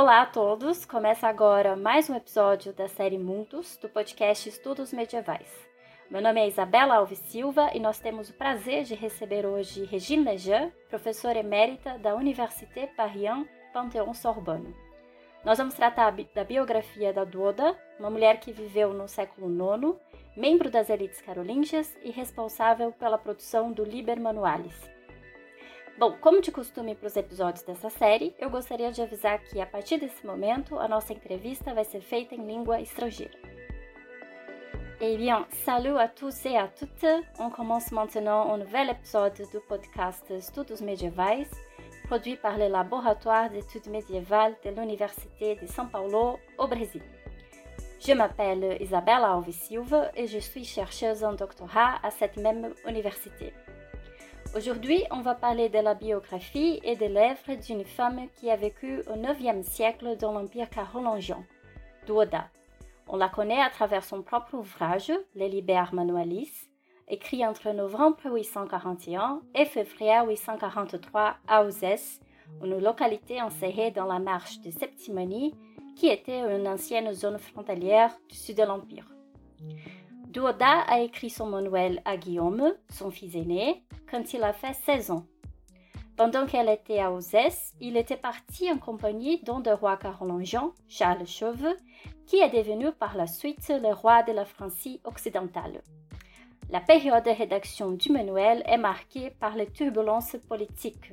Olá a todos! Começa agora mais um episódio da série Mundos do podcast Estudos Medievais. Meu nome é Isabela Alves Silva e nós temos o prazer de receber hoje Regine Lejean, professora emérita da Université Paris Panthéon-Sorbonne. Nós vamos tratar da biografia da Duoda, uma mulher que viveu no século IX, membro das elites carolíngias e responsável pela produção do Liber Manualis, Bom, como de costume para os episódios dessa série, eu gostaria de avisar que a partir desse momento a nossa entrevista vai ser feita em língua estrangeira. Eh bien, salut à tous et à toutes. On commence maintenant un nouvel épisode du podcast Estudos Medievais, produit par le Laboratoire d'études médiévales de l'Université de São Paulo, au Brésil. Je m'appelle Isabella Alves Silva et je suis chercheuse en doctorat à cette même université. Aujourd'hui, on va parler de la biographie et des lèvres d'une femme qui a vécu au IXe siècle dans l'Empire carolingien, Duoda. On la connaît à travers son propre ouvrage, Les Liber Manualis, écrit entre novembre 841 et février 843 à Uzès, une localité insérée dans la marche de Septimanie, qui était une ancienne zone frontalière du sud de l'Empire. Duoda a écrit son manuel à Guillaume, son fils aîné, quand il a fait 16 ans. Pendant qu'elle était à Uzès, il était parti en compagnie d'un des rois carolingiens, Charles Chauve, qui est devenu par la suite le roi de la Francie occidentale. La période de rédaction du manuel est marquée par les turbulences politiques.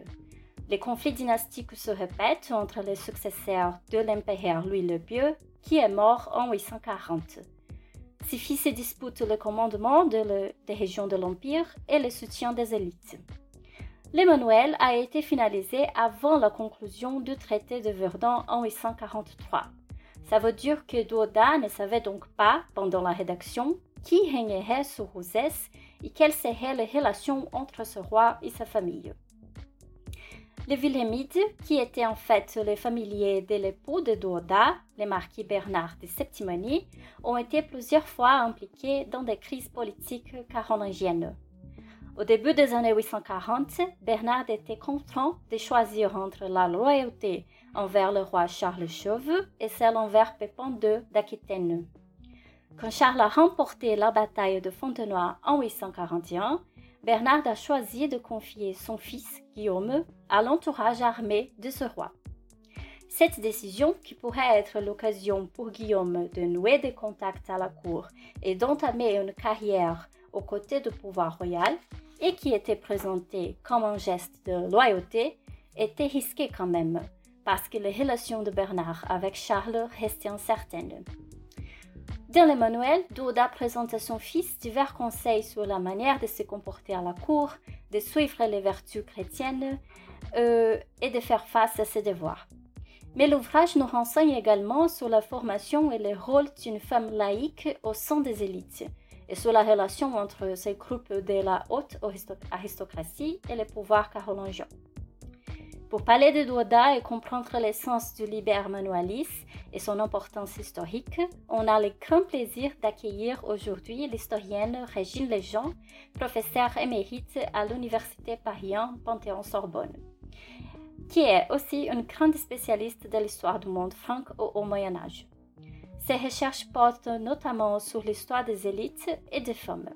Les conflits dynastiques se répètent entre les successeurs de l'empereur Louis le Pieux, qui est mort en 840. Fils se disputent le commandement de des régions de l'Empire et le soutien des élites. L'Emmanuel a été finalisé avant la conclusion du traité de Verdun en 843. Ça veut dire que Duoda ne savait donc pas, pendant la rédaction, qui régnerait sur Rosès et quelles seraient les relations entre ce roi et sa famille. Les Wilhelmides, qui étaient en fait les familiers de l'époux de Duoda, le marquis Bernard de Septimanie, ont été plusieurs fois impliqués dans des crises politiques carolingiennes. Au début des années 840, Bernard était contraint de choisir entre la loyauté envers le roi Charles Chauve et celle envers Pépin II d'Aquitaine. Quand Charles a remporté la bataille de Fontenoy en 841, Bernard a choisi de confier son fils Guillaume à l'entourage armé de ce roi. Cette décision, qui pourrait être l'occasion pour Guillaume de nouer des contacts à la cour et d'entamer une carrière aux côtés du pouvoir royal, et qui était présentée comme un geste de loyauté, était risquée quand même, parce que les relations de Bernard avec Charles restaient incertaines. Dans le manuel, Douda présente à son fils divers conseils sur la manière de se comporter à la cour, de suivre les vertus chrétiennes euh, et de faire face à ses devoirs. Mais l'ouvrage nous renseigne également sur la formation et le rôle d'une femme laïque au sein des élites et sur la relation entre ces groupes de la haute aristocratie et le pouvoir carolingien. Pour parler de Douada et comprendre l'essence du Liber Manualis et son importance historique, on a le grand plaisir d'accueillir aujourd'hui l'historienne Régine Lejean, professeure émérite à l'Université Paris Panthéon-Sorbonne, qui est aussi une grande spécialiste de l'histoire du monde franc au Moyen Âge. Ses recherches portent notamment sur l'histoire des élites et des femmes.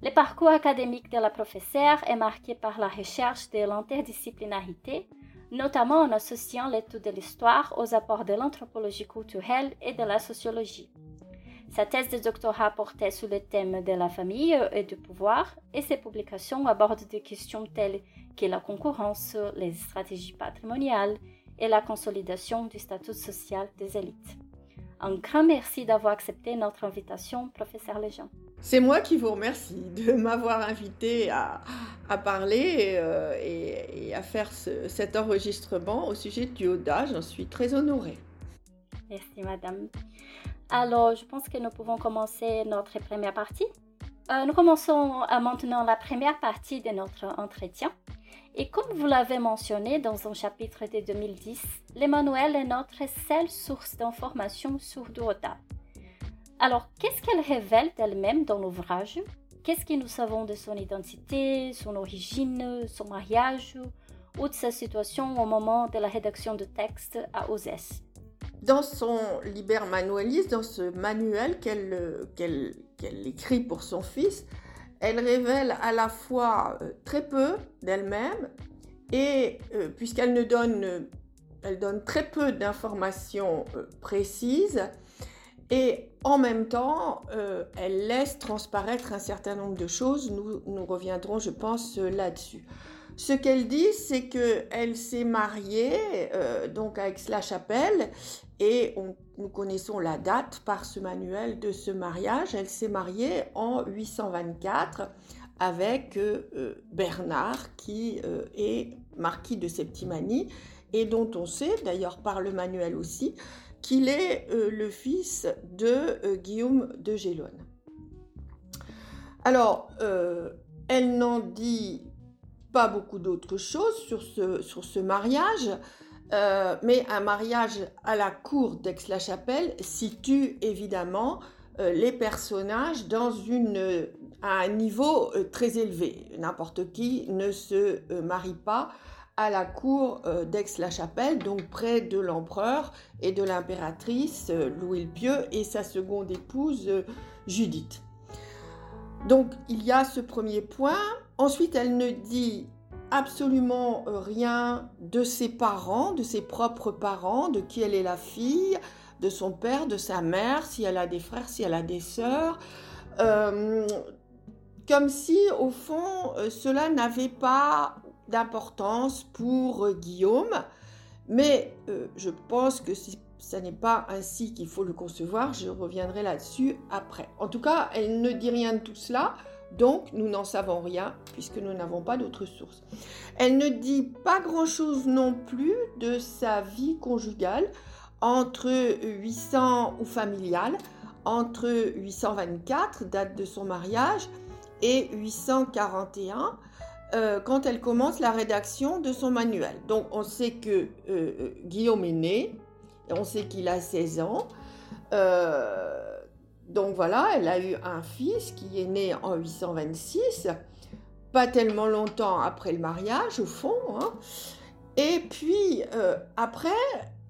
Le parcours académique de la professeure est marqué par la recherche de l'interdisciplinarité, notamment en associant l'étude de l'histoire aux apports de l'anthropologie culturelle et de la sociologie. Sa thèse de doctorat portait sur le thème de la famille et du pouvoir, et ses publications abordent des questions telles que la concurrence, les stratégies patrimoniales et la consolidation du statut social des élites. Un grand merci d'avoir accepté notre invitation, professeur Lejean. C'est moi qui vous remercie de m'avoir invité à, parler euh, et, à faire cet enregistrement au sujet du Oda. J'en suis très honorée. Merci, madame. Alors, je pense que nous pouvons commencer notre première partie. Euh, nous commençons maintenant la première partie de notre entretien. Et comme vous l'avez mentionné dans un chapitre de 2010, l'Emmanuel est notre seule source d'information sur Duoda. Alors, qu'est-ce qu'elle révèle d'elle-même dans l'ouvrage? Qu'est-ce que nous savons de son identité, son origine, son mariage ou de sa situation au moment de la rédaction de texte à Ozès. Dans son Liber Manualis, dans ce manuel qu'elle écrit pour son fils, elle révèle à la fois euh, très peu d'elle-même et euh, puisqu'elle ne donne, elle donne très peu d'informations euh, précises et en même temps, elle laisse transparaître un certain nombre de choses. Nous, nous reviendrons, je pense, là-dessus. Ce qu'elle dit, c'est qu'elle s'est mariée donc à Aix-la-Chapelle et nous connaissons la date par ce manuel de ce mariage. Elle s'est mariée en 824 avec euh, euh, Bernard, qui euh, est marquis de Septimanie, et dont on sait, d'ailleurs par le manuel aussi, qu'il est le fils de Guillaume de Gélone. Alors, elle n'en dit pas beaucoup d'autres choses sur ce, sur ce mariage. Euh, mais un mariage à la cour d'Aix-la-Chapelle situe évidemment euh, les personnages dans à un niveau euh, très élevé. N'importe qui ne se marie pas à la cour d'Aix-la-Chapelle, donc près de l'empereur et de l'impératrice Louis le Pieux et sa seconde épouse Judith. Donc il y a ce premier point. Ensuite, elle ne dit absolument euh, rien de ses parents, de ses propres parents, de qui elle est la fille, de son père, de sa mère, si elle a des frères, si elle a des sœurs. Euh, comme si, au fond, euh, cela n'avait pas d'importance pour Guillaume. Mais je pense que si ce n'est pas ainsi qu'il faut le concevoir, je reviendrai là-dessus après. En tout cas, elle ne dit rien de tout cela. Donc, nous n'en savons rien puisque nous n'avons pas d'autres sources. Elle ne dit pas grand-chose non plus de sa vie conjugale entre 800 ou familiale, entre 824, date de son mariage, et 841, euh, quand elle commence la rédaction de son manuel. Donc, on sait que euh, euh, Guillaume est né, on sait qu'il a 16 ans. Donc voilà, elle a eu un fils qui est né en 826, pas tellement longtemps après le mariage au fond. Hein. Et puis euh, après,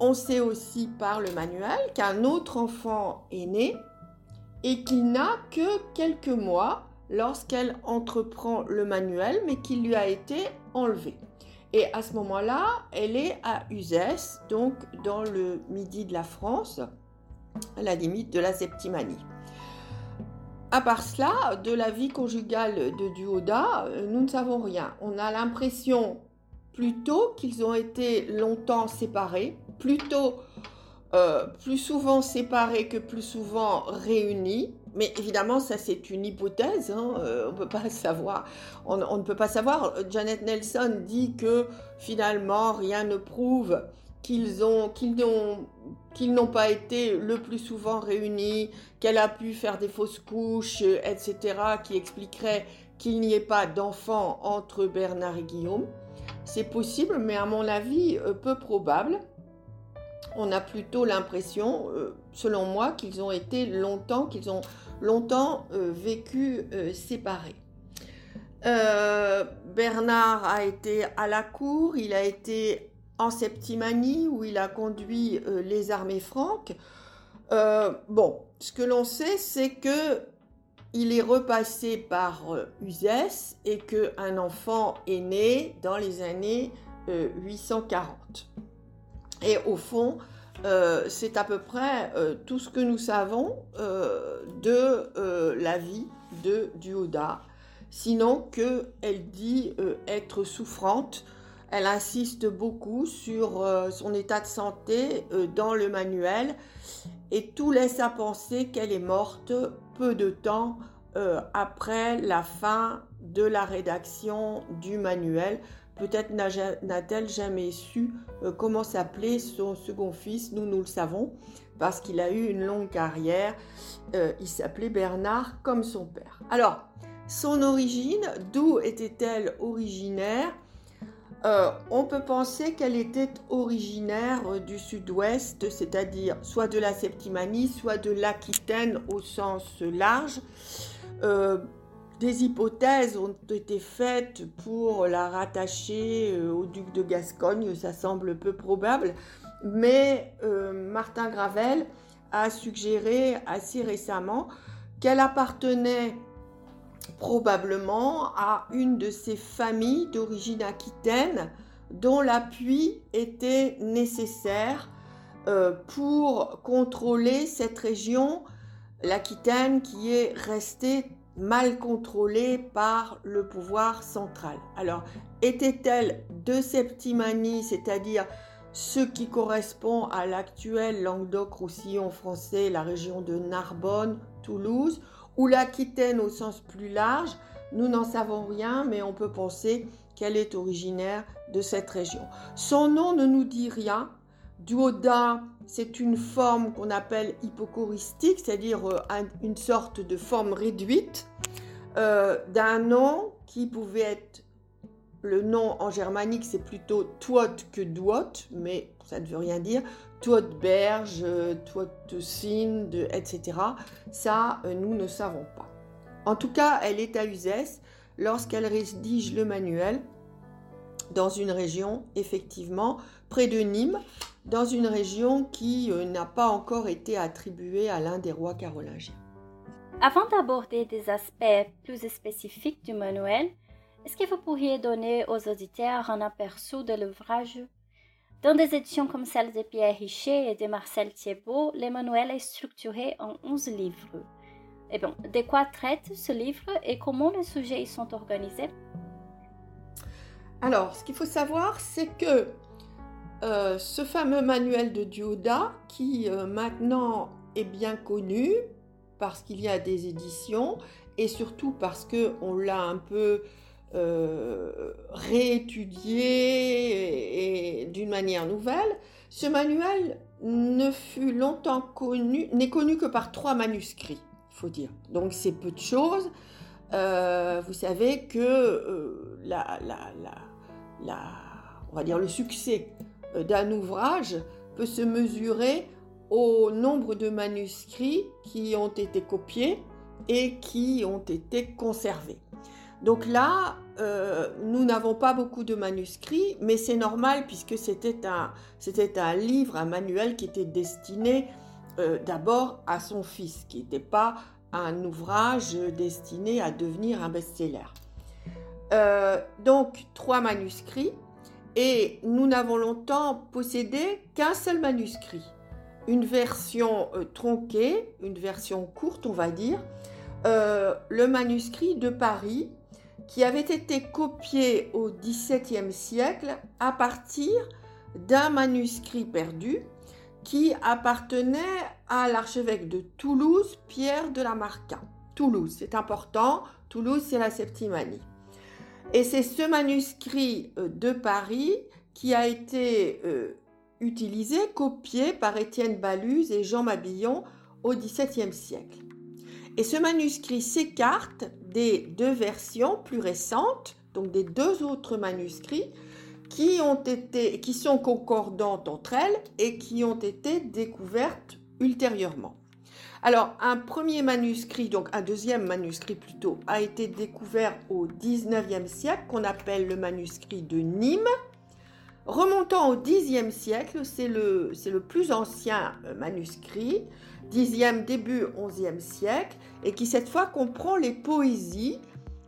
on sait aussi par le manuel qu'un autre enfant est né et qu'il n'a que quelques mois lorsqu'elle entreprend le manuel, mais qu'il lui a été enlevé. Et à ce moment-là, elle est à Uzès, donc dans le midi de la France, la limite de la Septimanie. À part cela, de la vie conjugale de Duoda, euh, nous ne savons rien. On a l'impression plutôt qu'ils ont été longtemps séparés, plutôt euh, plus souvent séparés que plus souvent réunis. Mais évidemment, ça c'est une hypothèse, hein, euh, on peut pas savoir. On, ne peut pas savoir. Janet Nelson dit que finalement rien ne prouve qu'ils ont, qu'ils n'ont, qu'ils n'ont pas été le plus souvent réunis, qu'elle a pu faire des fausses couches, etc., qui expliquerait qu'il n'y ait pas d'enfant entre Bernard et Guillaume. C'est possible, mais à mon avis, euh, peu probable. On a plutôt l'impression, euh, selon moi, qu'ils ont été longtemps, qu'ils ont longtemps euh, vécu séparés. Bernard a été à la cour, il a été en Septimanie où il a conduit euh, les armées franques. Euh, bon, ce que l'on sait, c'est que il est repassé par euh, Uzès et qu'un enfant est né dans les années 840. Et au fond, c'est à peu près tout ce que nous savons de la vie de Duoda, sinon qu'elle dit être souffrante elle insiste beaucoup sur euh, son état de santé euh, dans le manuel et tout laisse à penser qu'elle est morte peu de temps euh, après la fin de la rédaction du manuel. Peut-être n'a-t-elle jamais su comment s'appelait son second fils, nous nous le savons, parce qu'il a eu une longue carrière. il s'appelait Bernard comme son père. Alors, son origine, d'où était-elle originaire? Euh, on peut penser qu'elle était originaire euh, du sud-ouest, c'est-à-dire soit de la Septimanie, soit de l'Aquitaine au sens large. Euh, des hypothèses ont été faites pour la rattacher au duc de Gascogne, ça semble peu probable, mais Martin Gravel a suggéré assez récemment qu'elle appartenait probablement à une de ces familles d'origine aquitaine dont l'appui était nécessaire euh, pour contrôler cette région, l'Aquitaine, qui est restée mal contrôlée par le pouvoir central. Alors, était-elle de Septimanie, c'est-à-dire ce qui correspond à l'actuel Languedoc-Roussillon français, la région de Narbonne, Toulouse, ou l'Aquitaine au sens plus large Nous n'en savons rien, mais on peut penser qu'elle est originaire de cette région. Son nom ne nous dit rien. Duoda, c'est une forme qu'on appelle hypochoristique, c'est-à-dire euh, une sorte de forme réduite euh, d'un nom qui pouvait être le nom en germanique, c'est plutôt Tuot que Duot, mais ça ne veut rien dire. Tuotberge, Tuotesind, etc. Ça, euh, nous ne savons pas. En tout cas, elle est à Uzès lorsqu'elle rédige le manuel dans une région, effectivement, près de Nîmes, dans une région qui euh, n'a pas encore été attribuée à l'un des rois carolingiens. Avant d'aborder des aspects plus spécifiques du manuel, est-ce que vous pourriez donner aux auditeurs un aperçu de l'ouvrage Dans des éditions comme celle de Pierre Richer et de Marcel Thiebaud, le manuel est structuré en 11 livres. Et eh bon, de quoi traite ce livre et comment les sujets y sont organisés? Alors, ce qu'il faut savoir, c'est que euh, ce fameux manuel de Dioda, qui euh, maintenant est bien connu parce qu'il y a des éditions et surtout parce qu'on l'a un peu euh, réétudié d'une manière nouvelle, ce manuel ne fut longtemps connu, n'est connu que par trois manuscrits, il faut dire. Donc c'est peu de choses. vous savez que la, la, la, on dire le succès euh, d'un ouvrage peut se mesurer au nombre de manuscrits qui ont été copiés et qui ont été conservés. Donc là, euh, nous n'avons pas beaucoup de manuscrits, mais c'est normal puisque c'était un, livre, un manuel qui était destiné euh, d'abord à son fils, qui n'était pas un ouvrage destiné à devenir un best-seller. donc trois manuscrits et nous n'avons longtemps possédé qu'un seul manuscrit, une version euh, tronquée, une version courte on va dire, euh, le manuscrit de Paris qui avait été copié au XVIIe siècle à partir d'un manuscrit perdu qui appartenait à l'archevêque de Toulouse, Pierre de la Marca. Toulouse, c'est important, Toulouse c'est la Septimanie. Et c'est ce manuscrit euh, de Paris qui a été euh, utilisé, copié par Étienne Baluse et Jean Mabillon au XVIIe siècle. Et ce manuscrit s'écarte des deux versions plus récentes, donc des deux autres manuscrits, qui, sont concordantes entre elles et qui ont été découvertes ultérieurement. Alors, un premier manuscrit, donc un deuxième manuscrit plutôt, a été découvert au 19e siècle, qu'on appelle le manuscrit de Nîmes. Remontant au 10e siècle, c'est le, le, plus ancien euh, manuscrit, 10e début 11e siècle, et qui cette fois comprend les poésies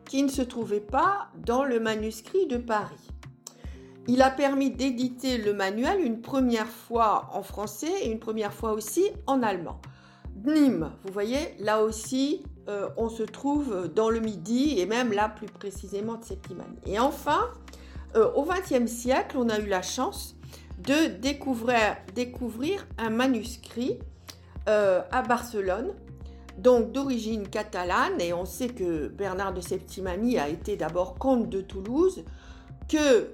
qui ne se trouvaient pas dans le manuscrit de Paris. Il a permis d'éditer le manuel une première fois en français et une première fois aussi en allemand. Nîmes, vous voyez, là aussi, euh, on se trouve dans le Midi et même là plus précisément de Septimanie. Et enfin, euh, au XXe siècle, on a eu la chance de découvrir, découvrir un manuscrit euh, à Barcelone, donc d'origine catalane, et on sait que Bernard de Septimanie a été d'abord comte de Toulouse, que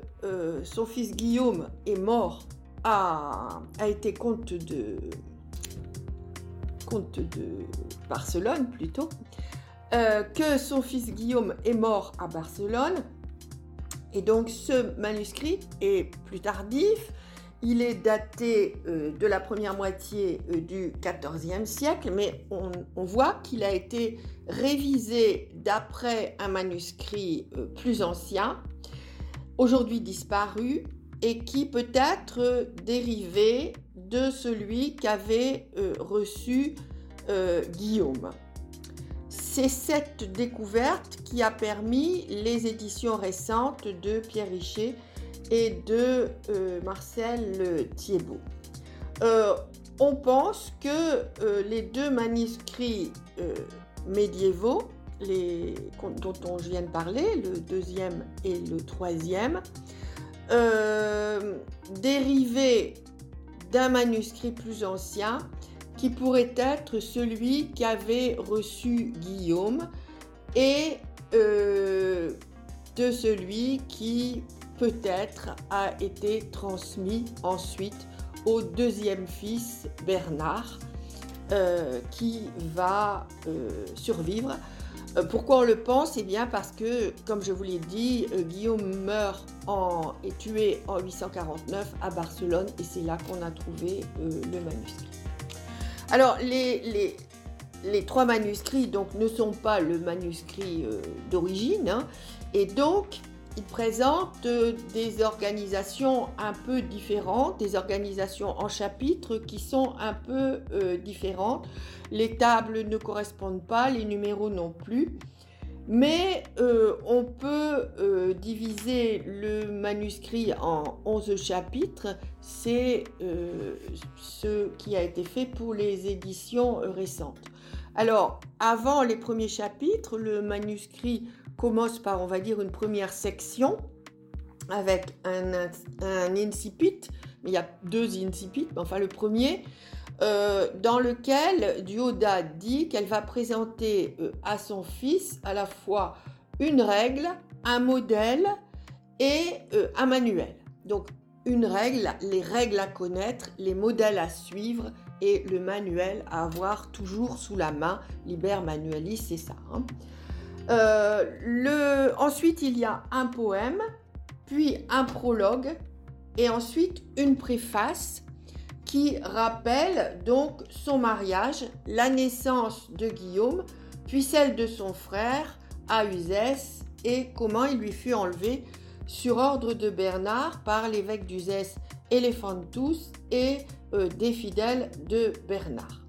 son fils Guillaume est mort, a, a été comte de, comte de Barcelone plutôt, euh, que son fils Guillaume est mort à Barcelone. Et donc ce manuscrit est plus tardif. Il est daté de la première moitié du XIVe siècle, mais on, voit qu'il a été révisé d'après un manuscrit plus ancien, aujourd'hui disparu, et qui peut être dérivé de celui qu'avait reçu Guillaume. C'est cette découverte qui a permis les éditions récentes de Pierre Richer et de euh, Marcel Thiebaud. Euh, on pense que euh, les deux manuscrits médiévaux, dont on vient de parler, le deuxième et le troisième, dérivaient d'un manuscrit plus ancien qui pourrait être celui qu'avait reçu Guillaume et de celui qui peut-être a été transmis ensuite au deuxième fils Bernard euh, qui va euh, survivre. Pourquoi on le pense? Eh bien parce que, comme je vous l'ai dit, Guillaume meurt en, est tué en 849 à Barcelone et c'est là qu'on a trouvé le manuscrit. Alors, les, trois manuscrits donc, ne sont pas le manuscrit euh, d'origine, hein, et donc ils présentent euh, des organisations un peu différentes, des organisations en chapitres qui sont un peu euh, différentes. Les tables ne correspondent pas, les numéros non plus. Mais euh, on peut diviser le manuscrit en 11 chapitres. C'est ce qui a été fait pour les éditions récentes. Alors, avant les premiers chapitres, le manuscrit commence par, on va dire, une première section avec un, incipit. Il y a deux incipits, mais enfin le premier, euh, dans lequel Dioda dit qu'elle va présenter euh, à son fils à la fois une règle, un modèle et euh, un manuel. Donc une règle, les règles à connaître, les modèles à suivre et le manuel à avoir toujours sous la main. Liber manualis, c'est ça. Hein. Le... Ensuite, il y a un poème, puis un prologue et ensuite une préface qui rappelle donc son mariage, la naissance de Guillaume, puis celle de son frère, Auzès, et comment il lui fut enlevé sur ordre de Bernard par l'évêque d'Uzès Elephantus et euh, des fidèles de Bernard.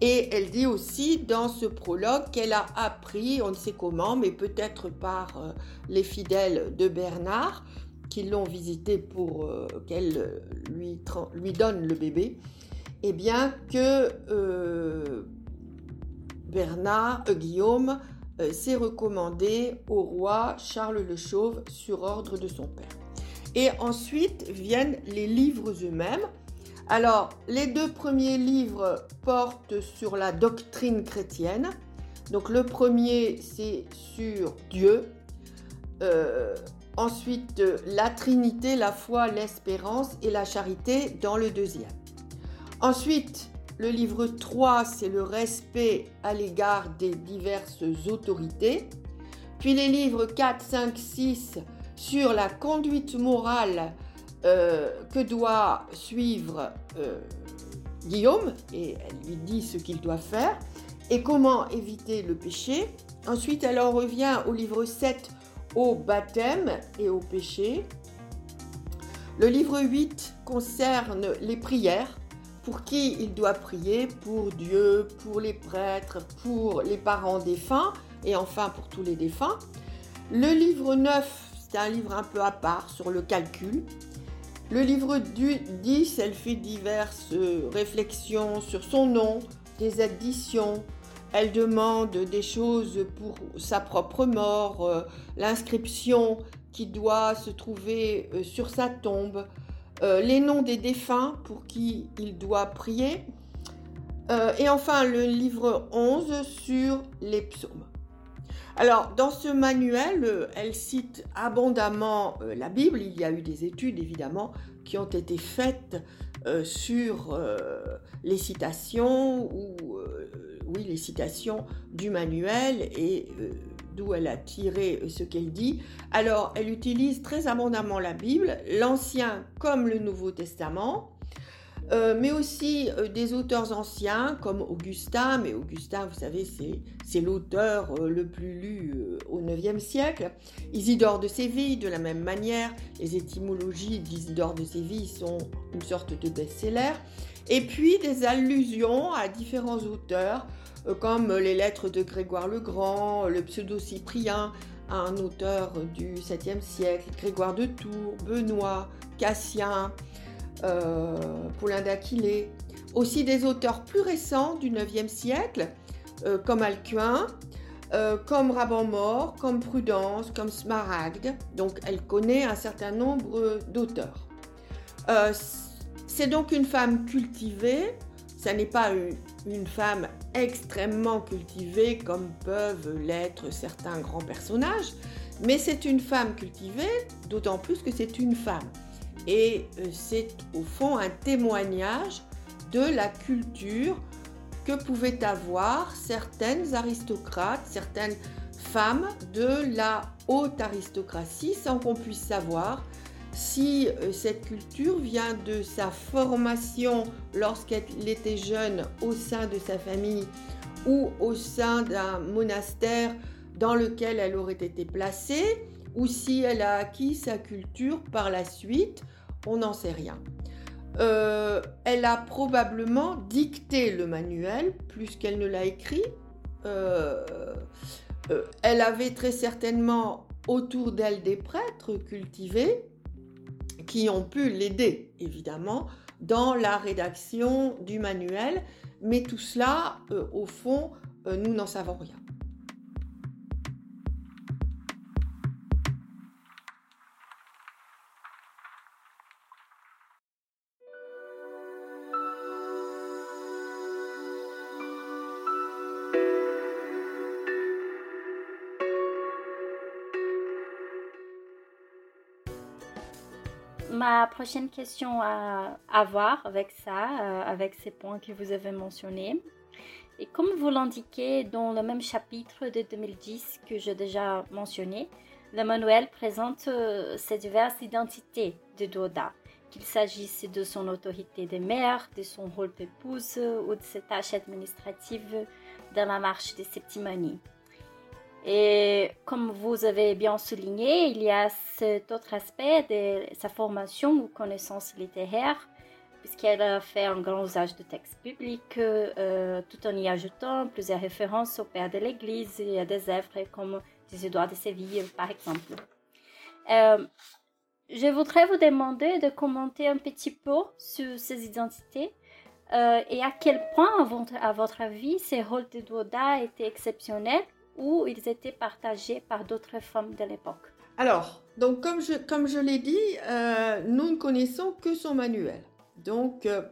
Et elle dit aussi dans ce prologue qu'elle a appris, on ne sait comment, mais peut-être par euh, les fidèles de Bernard, qui l'ont visité pour euh, qu'elle lui, lui, donne le bébé, eh bien que euh, Bernard, euh, Guillaume, s'est recommandé au roi Charles le Chauve sur ordre de son père. Et ensuite viennent les livres eux-mêmes. Alors, les deux premiers livres portent sur la doctrine chrétienne. Donc, le premier, c'est sur Dieu. Ensuite, la Trinité, la foi, l'espérance et la charité dans le deuxième. Ensuite, le livre 3, c'est le respect à l'égard des diverses autorités. Puis les livres 4, 5, 6 sur la conduite morale euh, que doit suivre euh, Guillaume, et elle lui dit ce qu'il doit faire, et comment éviter le péché. Ensuite, elle en revient au livre 7 au baptême et au péché. Le livre 8 concerne les prières. Pour qui il doit prier? Pour Dieu, pour les prêtres, pour les parents défunts et enfin pour tous les défunts. Le livre 9, c'est un livre un peu à part sur le calcul. Le livre 10, elle fait diverses réflexions sur son nom, des additions, elle demande des choses pour sa propre mort, euh, l'inscription qui doit se trouver euh, sur sa tombe, euh, les noms des défunts pour qui il doit prier, et enfin le livre 11 sur les psaumes. Alors, dans ce manuel, elle cite abondamment la Bible. Il y a eu des études, évidemment, qui ont été faites sur les citations ou oui, les citations du manuel et euh, d'où elle a tiré ce qu'elle dit. Alors, elle utilise très abondamment la Bible, l'Ancien comme le Nouveau Testament. Euh, mais aussi euh, des auteurs anciens comme Augustin, mais Augustin, vous savez, c'est l'auteur euh, le plus lu au IXe siècle. Isidore de Séville, de la même manière, les étymologies d'Isidore de Séville sont une sorte de best-seller. Et puis des allusions à différents auteurs, comme les lettres de Grégoire le Grand, le pseudo-cyprien, un auteur du 7e siècle, Grégoire de Tours, Benoît, Cassien, euh, Paulin d'Aquilée, aussi des auteurs plus récents du IXe siècle, euh, comme Alcuin, euh, comme Raban-Mort, comme Prudence, comme Smaragde. Donc elle connaît un certain nombre d'auteurs. c'est donc une femme cultivée, ça n'est pas une, femme extrêmement cultivée comme peuvent l'être certains grands personnages, mais c'est une femme cultivée, d'autant plus que c'est une femme. Et euh, c'est au fond un témoignage de la culture que pouvaient avoir certaines aristocrates, certaines femmes de la haute aristocratie, sans qu'on puisse savoir si euh, cette culture vient de sa formation lorsqu'elle était jeune au sein de sa famille ou au sein d'un monastère dans lequel elle aurait été placée, ou si elle a acquis sa culture par la suite, on n'en sait rien. Euh, elle a probablement dicté le manuel plus qu'elle ne l'a écrit. Euh, euh, elle avait très certainement autour d'elle des prêtres cultivés qui ont pu l'aider, évidemment, dans la rédaction du manuel. Mais tout cela, au fond, nous n'en savons rien. Ma prochaine question à, avoir avec ça, euh, avec ces points que vous avez mentionnés. Et comme vous l'indiquez dans le même chapitre de 2010 que j'ai déjà mentionné, le manuel présente euh, ces diverses identités de Doda, qu'il s'agisse de son autorité de mère, de son rôle d'épouse ou de ses tâches administratives dans la marche des Septimanies. Et comme vous avez bien souligné, il y a cet autre aspect de sa formation ou connaissances littéraires, puisqu'elle a fait un grand usage de textes publics, euh, tout en y ajoutant plusieurs références au père de l'Église et à des œuvres comme des Édouard de Séville, par exemple. Euh, je voudrais vous demander de commenter un petit peu sur ces identités euh, et à quel point, à votre, à votre avis, ces rôles de Douda étaient exceptionnels ou ils étaient partagés par d'autres femmes de l'époque Alors, donc comme je, comme je l'ai dit, euh, nous ne connaissons que son manuel. Donc, euh,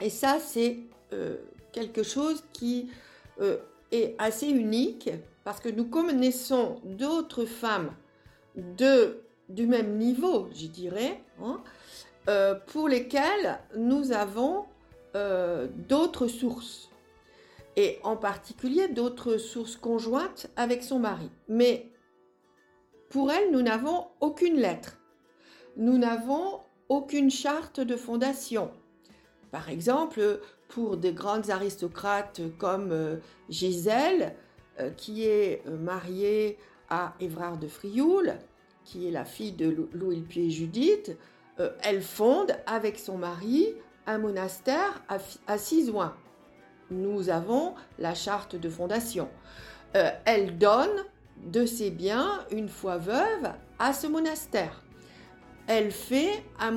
et ça, c'est euh, quelque chose qui est assez unique parce que nous connaissons d'autres femmes de, du même niveau, je dirais, hein, pour lesquelles nous avons d'autres sources et en particulier d'autres sources conjointes avec son mari. Mais pour elle, nous n'avons aucune lettre. Nous n'avons aucune charte de fondation. Par exemple, pour des grandes aristocrates comme euh, Gisèle, euh, qui est euh, mariée à Évrard de Frioul, qui est la fille de Louis le Pied Judith, elle fonde avec son mari un monastère à Cisoin nous avons la charte de fondation. Euh, elle donne de ses biens, une fois veuve, à ce monastère. Elle fait un,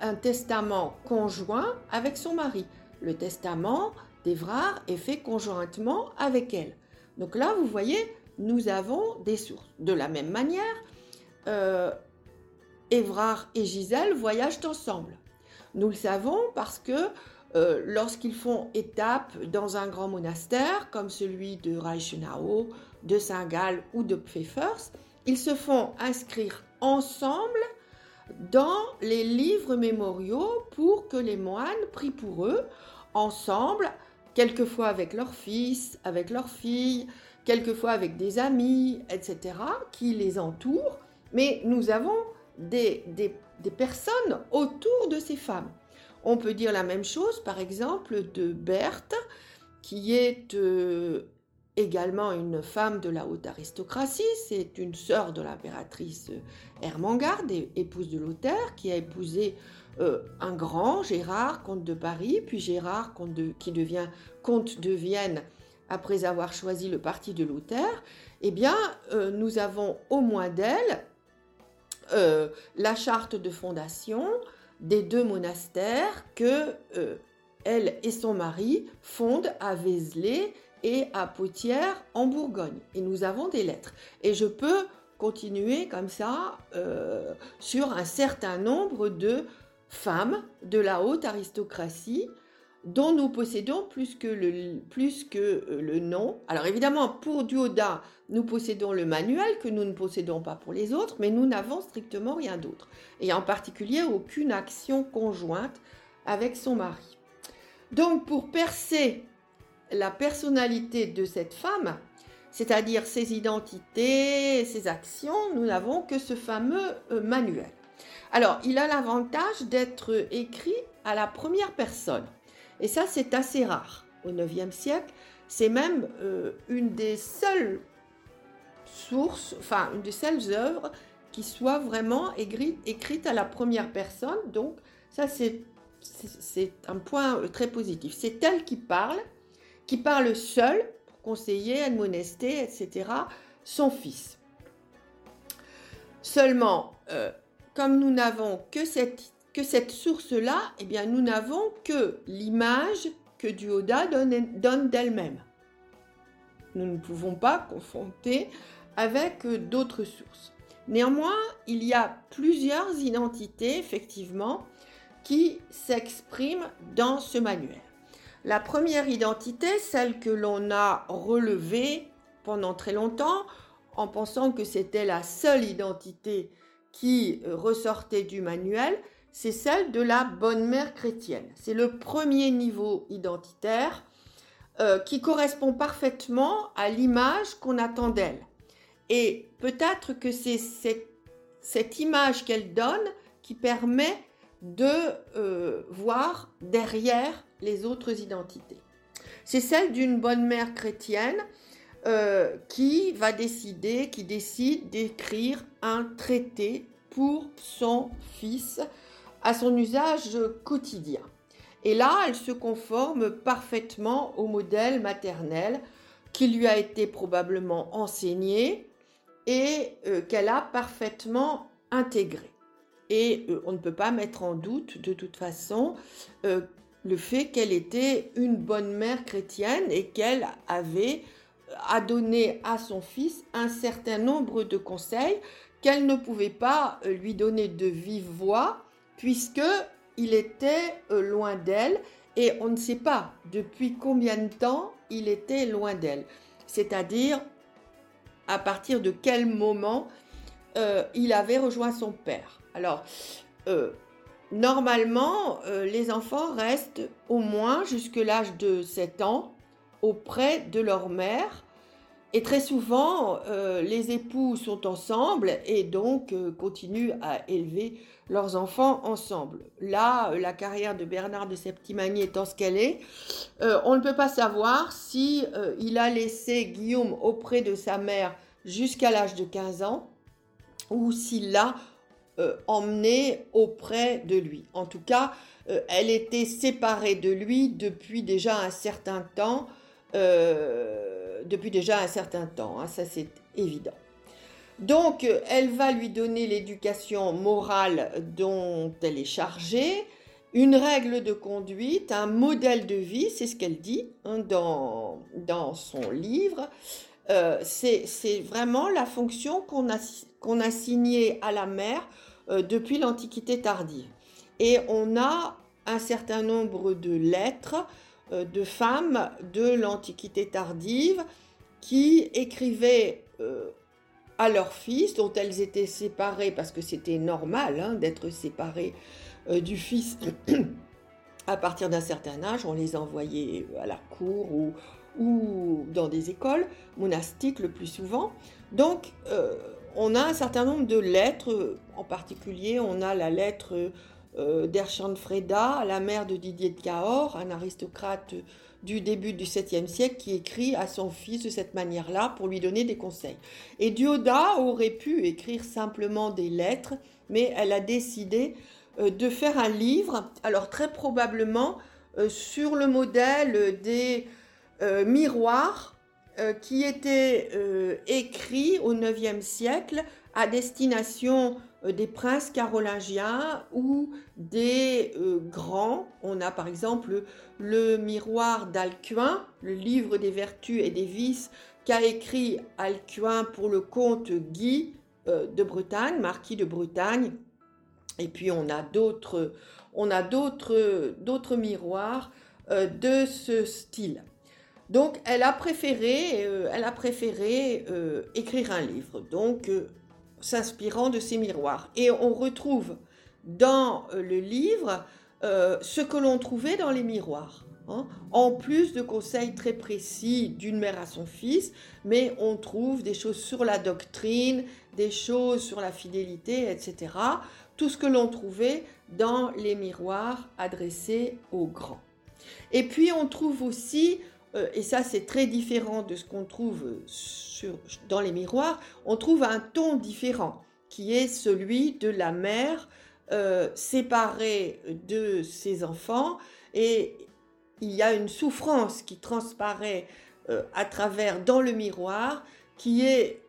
un testament conjoint avec son mari. Le testament d'Evrard est fait conjointement avec elle. Donc là, vous voyez, nous avons des sources. De la même manière, euh, et Gisèle voyagent ensemble. Nous le savons parce que euh, lorsqu'ils font étape dans un grand monastère comme celui de Reichenau, de Saint-Gall ou de Pfeffers, ils se font inscrire ensemble dans les livres mémoriaux pour que les moines prient pour eux ensemble, quelquefois avec leurs fils, avec leurs filles, quelquefois avec des amis, etc., qui les entourent, mais nous avons des, personnes autour de ces femmes. On peut dire la même chose, par exemple, de Berthe, qui est euh, également une femme de la haute aristocratie. C'est une sœur de l'impératrice Hermangarde, épouse de Lothaire, qui a épousé euh, un grand, Gérard, comte de Paris, puis Gérard, qui devient comte de Vienne après avoir choisi le parti de Luther, eh bien, euh, nous avons au moins d'elle euh, la charte de fondation des deux monastères que euh, elle et son mari fondent à Vézelay et à Poitiers en Bourgogne. Et nous avons des lettres. Et je peux continuer comme ça sur un certain nombre de femmes de la haute aristocratie dont nous possédons plus que le, plus que euh, le nom. Alors évidemment, pour Duoda, nous possédons le manuel que nous ne possédons pas pour les autres, mais nous n'avons strictement rien d'autre. Et en particulier, aucune action conjointe avec son mari. Donc pour percer la personnalité de cette femme, c'est-à-dire ses identités, ses actions, nous n'avons que ce fameux euh, manuel. Alors, il a l'avantage d'être écrit à la première personne. Et ça, c'est assez rare au IXe siècle. C'est même euh, une des seules sources, enfin, une des seules œuvres qui soit vraiment écrite, à la première personne. Donc, ça, c'est un point euh, très positif. C'est elle qui parle, qui parle seule pour conseiller, admonester, etc., son fils. Seulement, euh, comme nous n'avons que cette que cette source-là, eh bien, nous n'avons que l'image que Duoda donne, donne d'elle-même. Nous ne pouvons pas confronter avec d'autres sources. Néanmoins, il y a plusieurs identités, effectivement, qui s'expriment dans ce manuel. La première identité, celle que l'on a relevée pendant très longtemps, en pensant que c'était la seule identité qui ressortait du manuel, c'est celle de la bonne mère chrétienne. C'est le premier niveau identitaire euh, qui correspond parfaitement à l'image qu'on attend d'elle. Et peut-être que c'est cette, image qu'elle donne qui permet de euh, voir derrière les autres identités. C'est celle d'une bonne mère chrétienne euh, qui va décider, qui décide d'écrire un traité pour son fils à son usage quotidien. Et là, elle se conforme parfaitement au modèle maternel qui lui a été probablement enseigné et euh, qu'elle a parfaitement intégré. Et euh, on ne peut pas mettre en doute de toute façon euh, le fait qu'elle était une bonne mère chrétienne et qu'elle avait à donner à son fils un certain nombre de conseils qu'elle ne pouvait pas lui donner de vive voix puisque il était euh, loin d'elle et on ne sait pas depuis combien de temps il était loin d'elle. C'est-à-dire à partir de quel moment euh, il avait rejoint son père. Alors, euh, normalement, les enfants restent au moins jusque l'âge de 7 ans auprès de leur mère. Et très souvent, les époux sont ensemble et donc continuent à élever leurs enfants ensemble. Là, euh, la carrière de Bernard de Septimanie étant ce qu'elle est, euh, on ne peut pas savoir si euh, il a laissé Guillaume auprès de sa mère jusqu'à l'âge de 15 ans ou s'il l'a emmené auprès de lui. En tout cas, elle était séparée de lui depuis déjà un certain temps. Depuis déjà un certain temps, hein, ça c'est évident. Donc, elle va lui donner l'éducation morale dont elle est chargée, une règle de conduite, un modèle de vie, c'est ce qu'elle dit hein, dans, son livre. Euh, c'est vraiment la fonction qu'on a, qu'on a signée à la mère euh, depuis l'Antiquité tardive. Et on a un certain nombre de lettres euh, de femmes de l'Antiquité tardive qui écrivaient à leur fils, dont elles étaient séparées, parce que c'était normal hein, d'être séparées euh, du fils à partir d'un certain âge. On les envoyait à la cour ou ou dans des écoles monastiques le plus souvent. Donc, on a un certain nombre de lettres, en particulier, on a la lettre euh, Freda, la mère de Didier de Cahors, un aristocrate du début du 7e siècle qui écrit à son fils de cette manière-là pour lui donner des conseils. Et Dioda aurait pu écrire simplement des lettres, mais elle a décidé euh, de faire un livre, alors très probablement euh, sur le modèle des miroirs qui étaient écrits au 9e siècle à destination des princes carolingiens ou des euh, grands. On a par exemple le miroir d'Alcuin, le livre des vertus et des vices qu'a écrit Alcuin pour le comte Guy euh, de Bretagne, marquis de Bretagne. Et puis on a d'autres miroirs de ce style. Donc elle a préféré, elle a préféré écrire un livre. Donc s'inspirant de ces miroirs. Et on retrouve dans euh, le livre euh, ce que l'on trouvait dans les miroirs. Hein. En plus de conseils très précis d'une mère à son fils, mais on trouve des choses sur la doctrine, des choses sur la fidélité, etc. Tout ce que l'on trouvait dans les miroirs adressés aux grands. Et puis on trouve aussi et ça c'est très différent de ce qu'on trouve dans les miroirs, on trouve un ton différent qui est celui de la mère euh, séparée de ses enfants et il y a une souffrance qui transparaît euh, à travers dans le miroir qui est,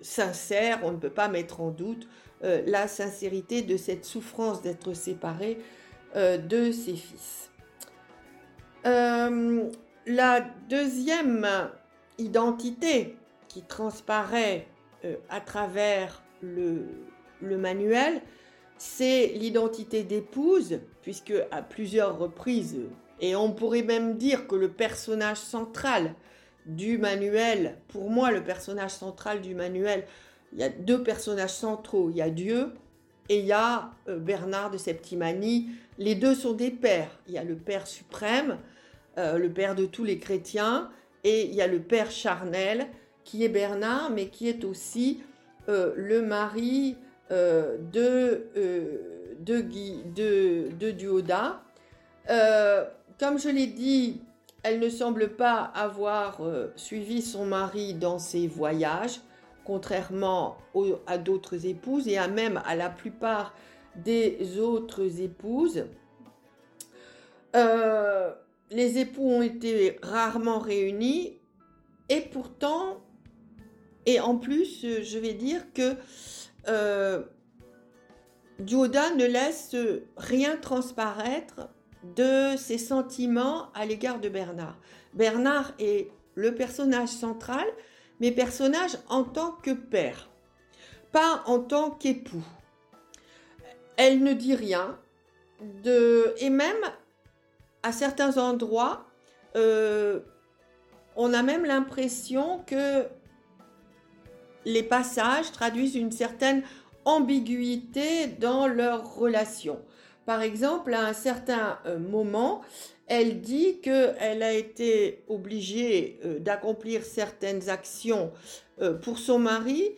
sincère, on ne peut pas mettre en doute la sincérité de cette souffrance d'être séparé de ses fils. Euh, la deuxième identité qui transparaît euh, à travers le, le manuel, c'est l'identité d'épouse, puisque à plusieurs reprises, et on pourrait même dire que le personnage central du manuel, pour moi le personnage central du manuel, il y a deux personnages centraux, il y a Dieu et il y a euh, Bernard de Septimanie. Les deux sont des pères. Il y a le Père suprême, euh, le Père de tous les chrétiens, et il y a le Père charnel, qui est Bernard, mais qui est aussi euh, le mari de, de, de, de Duoda. comme je l'ai dit, elle ne semble pas avoir suivi son mari dans ses voyages contrairement à d'autres épouses et à même à la plupart des autres épouses. Euh, les époux ont été rarement réunis et pourtant, et en plus, je vais dire que euh, ne laisse rien transparaître de ses sentiments à l'égard de Bernard. Bernard est le personnage central, mes personnages en tant que père, pas en tant qu'époux. Elle ne dit rien, de, et même à certains endroits, euh, on a même l'impression que les passages traduisent une certaine ambiguïté dans leur relation. Par exemple, à un certain euh, moment, elle dit qu'elle a été obligée euh, d'accomplir certaines actions pour son mari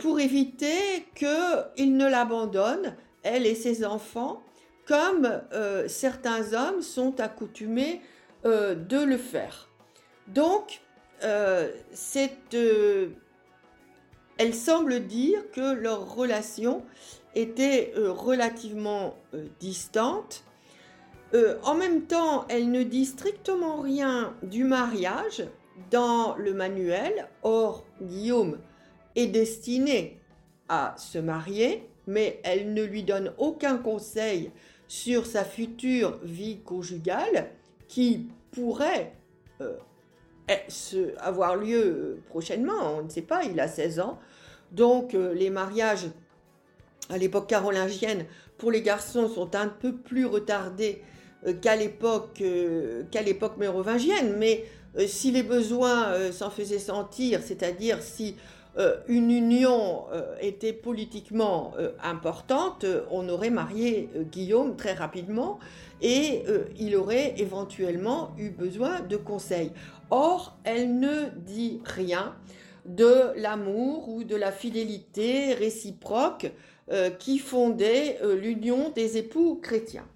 pour éviter qu'il ne l'abandonne, elle et ses enfants, comme certains hommes sont accoutumés de le faire. Donc, cette, elle semble dire que leur relation était relativement distante euh, en même temps, elle ne dit strictement rien du mariage dans le manuel. Or, Guillaume est destiné à se marier, mais elle ne lui donne aucun conseil sur sa future vie conjugale qui pourrait euh, avoir lieu euh, prochainement. On ne sait pas, il a 16 ans. Donc les mariages à l'époque carolingienne pour les garçons sont un peu plus retardés euh, qu'à l'époque euh, mérovingienne, mais euh, si les besoins s'en faisaient sentir, c'est-à-dire si une union était politiquement importante, on aurait marié Guillaume très rapidement et il aurait éventuellement eu besoin de conseils. Or, elle ne dit rien de l'amour ou de la fidélité réciproque euh, qui fondait euh, l'union des époux chrétiens.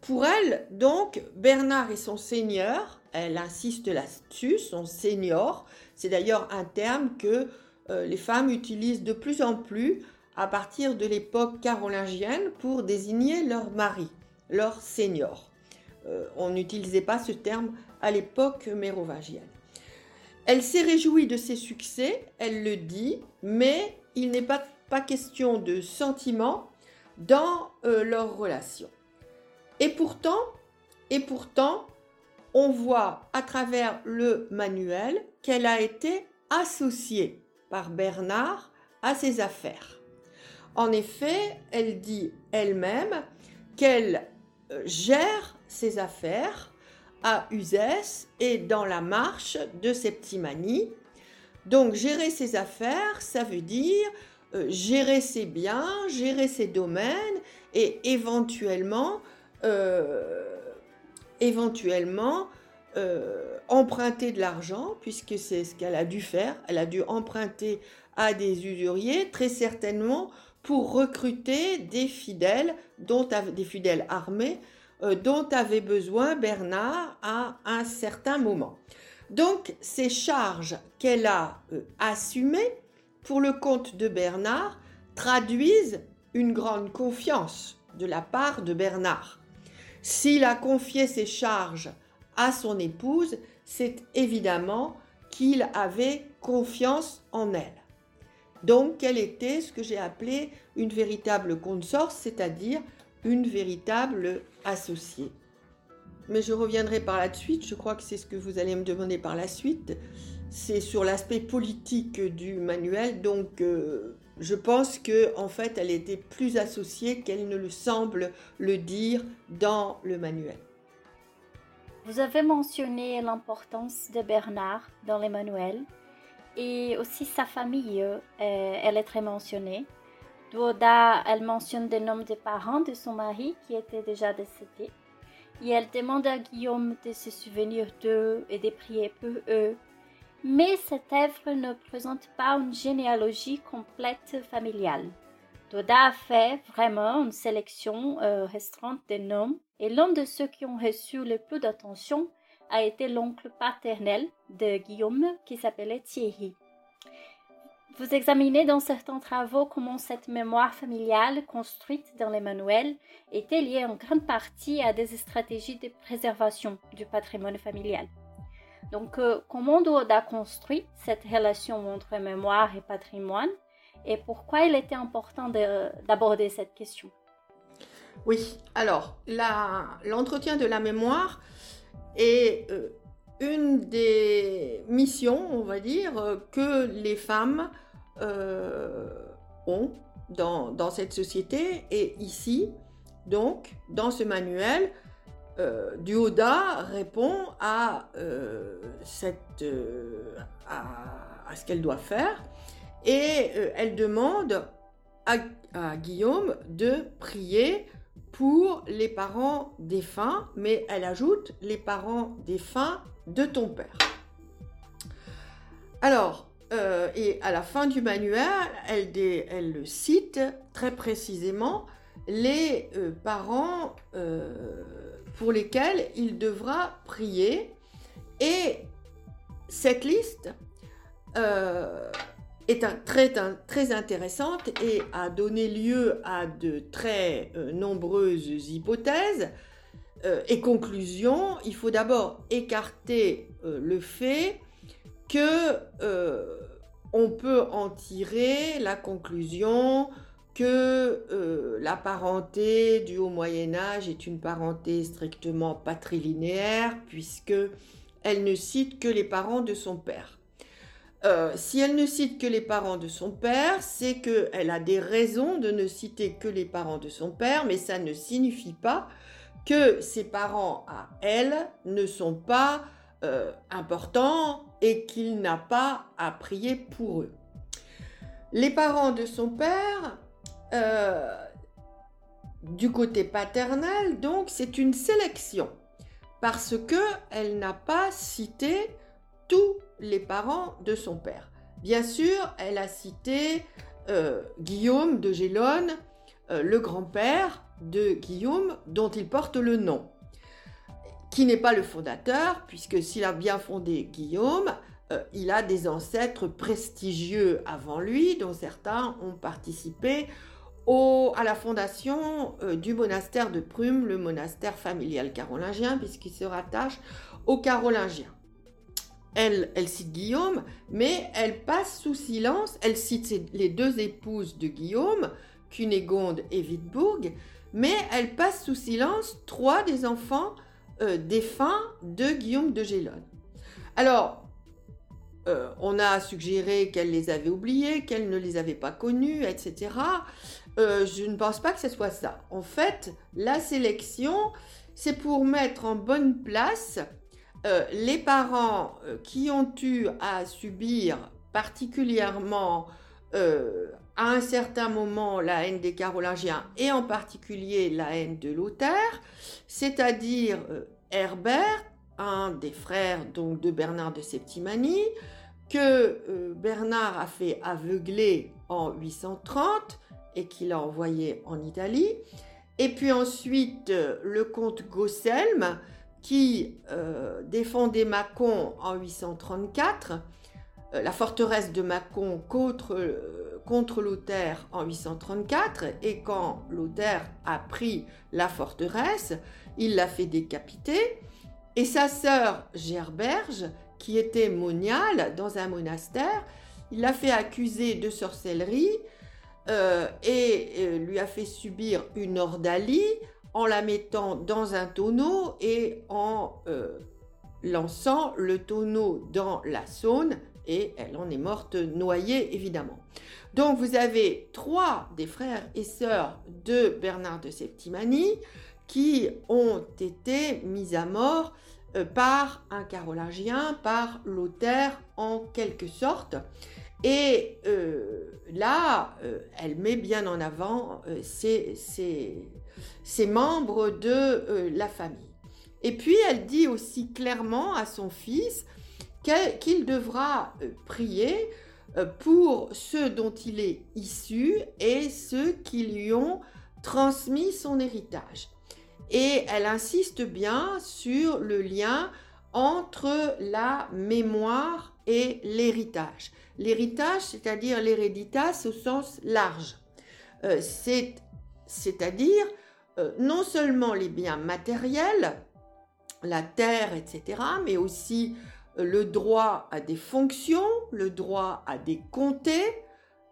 Pour elle, donc, Bernard est son seigneur, elle insiste là-dessus, son seigneur, c'est d'ailleurs un terme que euh, les femmes utilisent de plus en plus à partir de l'époque carolingienne pour désigner leur mari, leur seigneur. on n'utilisait pas ce terme à l'époque mérovingienne. Elle s'est réjouie de ses succès, elle le dit, mais il n'est pas, question de sentiment dans euh, leur relation. Et pourtant, on voit à travers le manuel qu'elle a été associée par Bernard à ses affaires. En effet, elle dit elle-même qu'elle euh, gère ses affaires à Uzès et dans la marche de Septimanie. Donc gérer ses affaires, ça veut dire euh, gérer ses biens, gérer ses domaines et éventuellement, euh, éventuellement euh, emprunter de l'argent, puisque c'est ce qu'elle a dû faire. Elle a dû emprunter à des usuriers, très certainement pour recruter des fidèles, dont des fidèles armés, euh, dont avait besoin Bernard à un certain moment. Donc ces charges qu'elle a euh, assumées pour le compte de Bernard traduisent une grande confiance de la part de Bernard. S'il a confié ses charges à son épouse, c'est évidemment qu'il avait confiance en elle. Donc, elle était ce que j'ai appelé une véritable consort, c'est-à-dire une véritable associée. Mais je reviendrai par la suite, je crois que c'est ce que vous allez me demander par la suite. C'est sur l'aspect politique du manuel, donc euh, je pense que en fait elle était plus associée qu'elle ne le semble le dire dans le manuel. Vous avez mentionné l'importance de Bernard dans les manuels et aussi sa famille, euh, elle est très mentionnée. Duoda, elle mentionne des noms des parents de son mari qui étaient déjà décédés. Et elle demande à Guillaume de se souvenir d'eux et de prier pour eux. Mais cette œuvre ne présente pas une généalogie complète familiale. Doda a fait vraiment une sélection euh, restreinte des noms et l'un de ceux qui ont reçu le plus d'attention a été l'oncle paternel de Guillaume qui s'appelait Thierry. Vous examinez dans certains travaux comment cette mémoire familiale construite dans les manuels était liée en grande partie à des stratégies de préservation du patrimoine familial. Donc, euh, comment Douda construit cette relation entre mémoire et patrimoine et pourquoi il était important d'aborder cette question? Oui, alors l'entretien de la mémoire est euh, une des missions, on va dire, que les femmes euh, ont dans, cette société. Et ici, donc, dans ce manuel, euh, Duoda répond à, ce qu'elle doit faire et elle demande à, Guillaume de prier pour les parents défunts, mais elle ajoute les parents défunts de ton père. Alors, euh, et à la fin du manuel, elle, cite très précisément les euh, parents euh, pour lesquels il devra prier. Et cette liste est très, intéressante et a donné lieu à de très nombreuses hypothèses et conclusions. Il faut d'abord écarter le fait que euh, on peut en tirer la conclusion que euh, la parenté du Haut Moyen Âge est une parenté strictement patrilinéaire puisque elle ne cite que les parents de son père. Euh, si elle ne cite que les parents de son père, c'est qu'elle a des raisons de ne citer que les parents de son père, mais ça ne signifie pas que ses parents à elle ne sont pas importants et qu'il n'a pas à prier pour eux. les parents de son père, euh, du côté paternel, donc c'est une sélection parce que elle n'a pas cité tous les parents de son père. Bien sûr, elle a cité euh, Guillaume de Gélone, euh, le grand-père de Guillaume dont il porte le nom, qui n'est pas le fondateur, puisque s'il a bien fondé Guillaume, euh, il a des ancêtres prestigieux avant lui, dont certains ont participé à la fondation du monastère de Prume, le monastère familial carolingien, puisqu'il se rattache aux Carolingiens. Elle, cite Guillaume, mais elle passe sous silence, elle cite les deux épouses de Guillaume, Cunégonde et Wittbourg, mais elle passe sous silence trois des enfants euh, défunts de Guillaume de Gélone. Alors, euh, on a suggéré qu'elle les avait oubliés, qu'elle ne les avait pas connus, etc. Euh, je ne pense pas que ce soit ça. En fait, la sélection, c'est pour mettre en bonne place les parents qui ont eu à subir particulièrement à un certain moment la haine des Carolingiens et en particulier la haine de Lothaire, c'est-à-dire euh, Herbert, un des frères donc de Bernard de Septimanie, que euh, Bernard a fait aveugler en 830 et qu'il a envoyé en Italie, et puis ensuite euh, le comte Gosselm qui défendait Mâcon en 834 la forteresse de Mâcon contre, contre Lothaire en 834 et quand Lothaire a pris la forteresse, il l'a fait décapiter et sa sœur Gerberge, qui était moniale dans un monastère, il l'a fait accuser de sorcellerie euh, et euh, lui a fait subir une ordalie en la mettant dans un tonneau et en euh, lançant le tonneau dans la Saône et elle en est morte noyée évidemment. Donc vous avez trois des frères et sœurs de Bernard de Septimanie qui ont été mis à mort euh, par un carolingien, par Lothaire en quelque sorte. Et euh, là, euh, elle met bien en avant ses, membres de la famille. Et puis, elle dit aussi clairement à son fils qu'il devra prier pour ceux dont il est issu et ceux qui lui ont transmis son héritage. Et elle insiste bien sur le lien entre la mémoire et l'héritage. L'héritage, c'est-à-dire l'héréditas au sens large. Euh, c'est-à-dire euh, non seulement les biens matériels, la terre, etc., mais aussi euh, le droit à des fonctions, le droit à des comtés.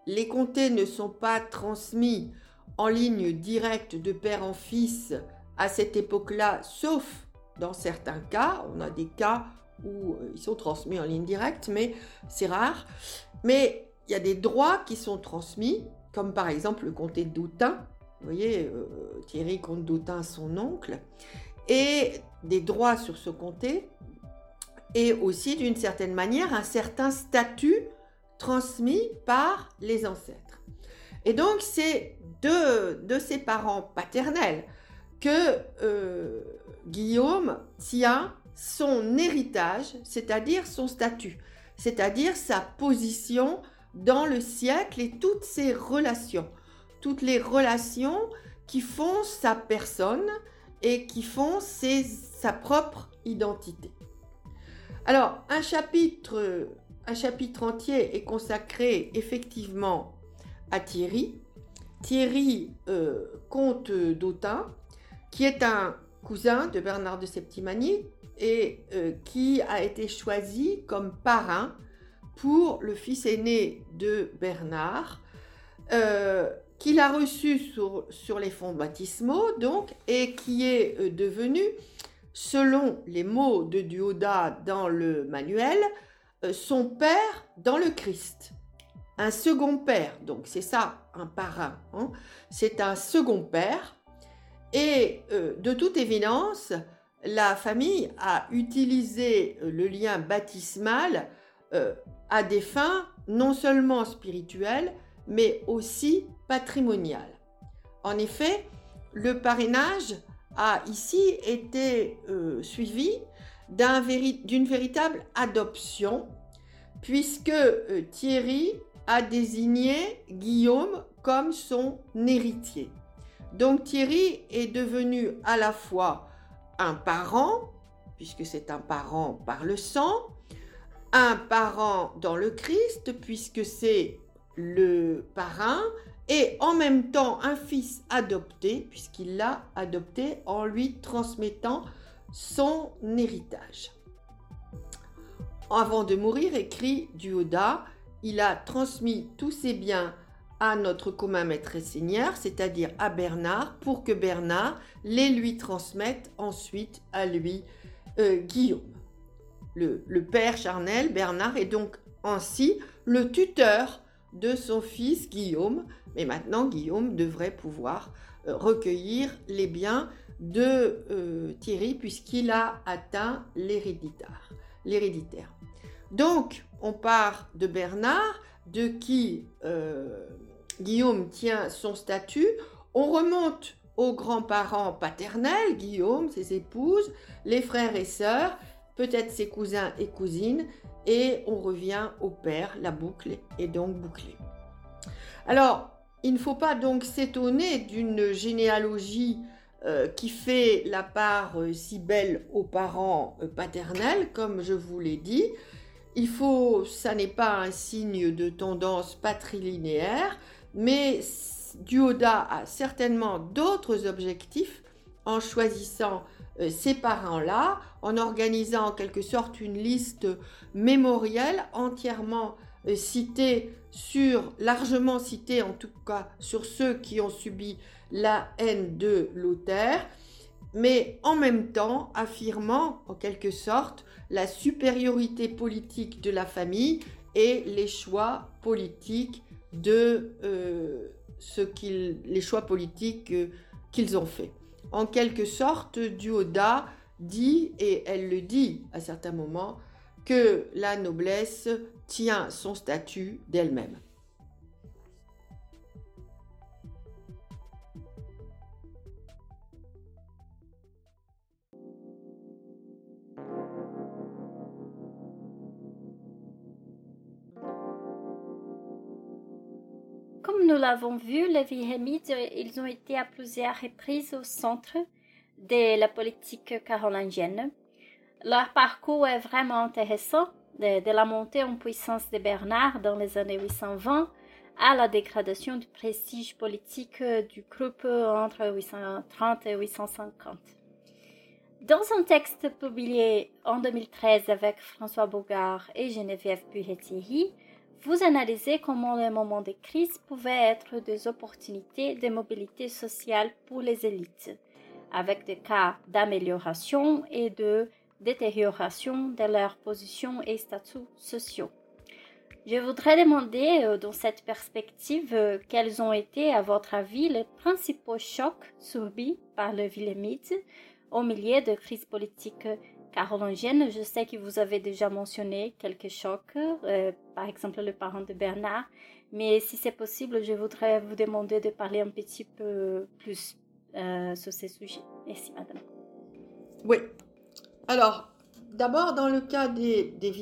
Les comtés ne sont pas transmis en ligne directe de père en fils à cette époque-là, sauf dans certains cas. On a des cas où euh, ils sont transmis en ligne directe, mais c'est rare. Mais il y a des droits qui sont transmis, comme par exemple le comté d'Autun. Vous voyez, euh, Thierry comte d'Autun, son oncle, et des droits sur ce comté, et aussi d'une certaine manière un certain statut transmis par les ancêtres. Et donc c'est de, de ses parents paternels que euh, Guillaume tient son héritage, c'est-à-dire son statut, c'est-à-dire sa position dans le siècle et toutes ses relations, toutes les relations qui font sa personne et qui font sa propre identité. Alors, un chapitre, un chapitre entier est consacré effectivement à Thierry. Thierry, euh, comte d'Autun, qui est un cousin de Bernard de Septimanie et euh, qui a été choisi comme parrain pour le fils aîné de Bernard, euh, qu'il a reçu sur, les fonds baptismaux, donc, et qui est euh, devenu, selon les mots de Duoda dans le manuel, son père dans le Christ. Un second père, donc c'est ça, un parrain. Hein. c'est un second père et euh, de toute évidence, la famille a utilisé euh, le lien baptismal euh, à des fins non seulement spirituelles, mais aussi patrimonial. En effet, le parrainage a ici été euh, suivi d'une véritable adoption, puisque euh, Thierry a désigné Guillaume comme son héritier. Donc Thierry est devenu à la fois un parent, puisque c'est un parent par le sang, un parent dans le Christ, puisque c'est le parrain, et en même temps un fils adopté, puisqu'il l'a adopté en lui transmettant son héritage. Avant de mourir, écrit Duoda, il a transmis tous ses biens à notre commun maître et seigneur, c'est-à-dire à Bernard, pour que Bernard les lui transmette ensuite à lui euh, Guillaume. Le, le, père charnel, Bernard, est donc ainsi le tuteur de son fils Guillaume, mais maintenant Guillaume devrait pouvoir euh, recueillir les biens de euh, Thierry puisqu'il a atteint l'héréditaire. Donc, on part de Bernard, de qui euh, Guillaume tient son statut. On remonte aux grands-parents paternels, Guillaume, ses épouses, les frères et sœurs, peut-être ses cousins et cousines, et on revient au père, la boucle est donc bouclée. Alors, il ne faut pas donc s'étonner d'une généalogie euh, qui fait la part euh, si belle aux parents euh, paternels, comme je vous l'ai dit. Il faut, ça n'est pas un signe de tendance patrilinéaire, mais Duoda a certainement d'autres objectifs en choisissant ces parents-là, en organisant en quelque sorte une liste mémorielle entièrement citée sur, largement citée en tout cas, sur ceux qui ont subi la haine de Luther, mais en même temps affirmant en quelque sorte la supériorité politique de la famille et les choix politiques de euh, ce qu'ils, euh, qu'ils ont faits. En quelque sorte, Duoda dit, et elle le dit à certains moments, que la noblesse tient son statut d'elle-même. Nous l'avons vu, les Wilhelmides, ils ont été à plusieurs reprises au centre de la politique carolingienne. Leur parcours est vraiment intéressant de, la montée en puissance de Bernard dans les années 820 à la dégradation du prestige politique du groupe entre 830 et 850. Dans un texte publié en 2013 avec François Bogart et Geneviève Buret-Thierry, vous analysez comment les moments de crise pouvaient être des opportunités de mobilité sociale pour les élites, avec des cas d'amélioration et de détérioration de leurs positions et statuts sociaux. Je voudrais demander, euh, dans cette perspective, euh, quels ont été, à votre avis, les principaux chocs subis par le Wilhelmite au milieu de crises politiques carolingiennes. Je sais que vous avez déjà mentionné quelques chocs, euh, par exemple le parent de Bernard, mais si c'est possible, je voudrais vous demander de parler un petit peu plus sur ces sujets. Merci, madame. Oui, alors, d'abord, dans le cas des, des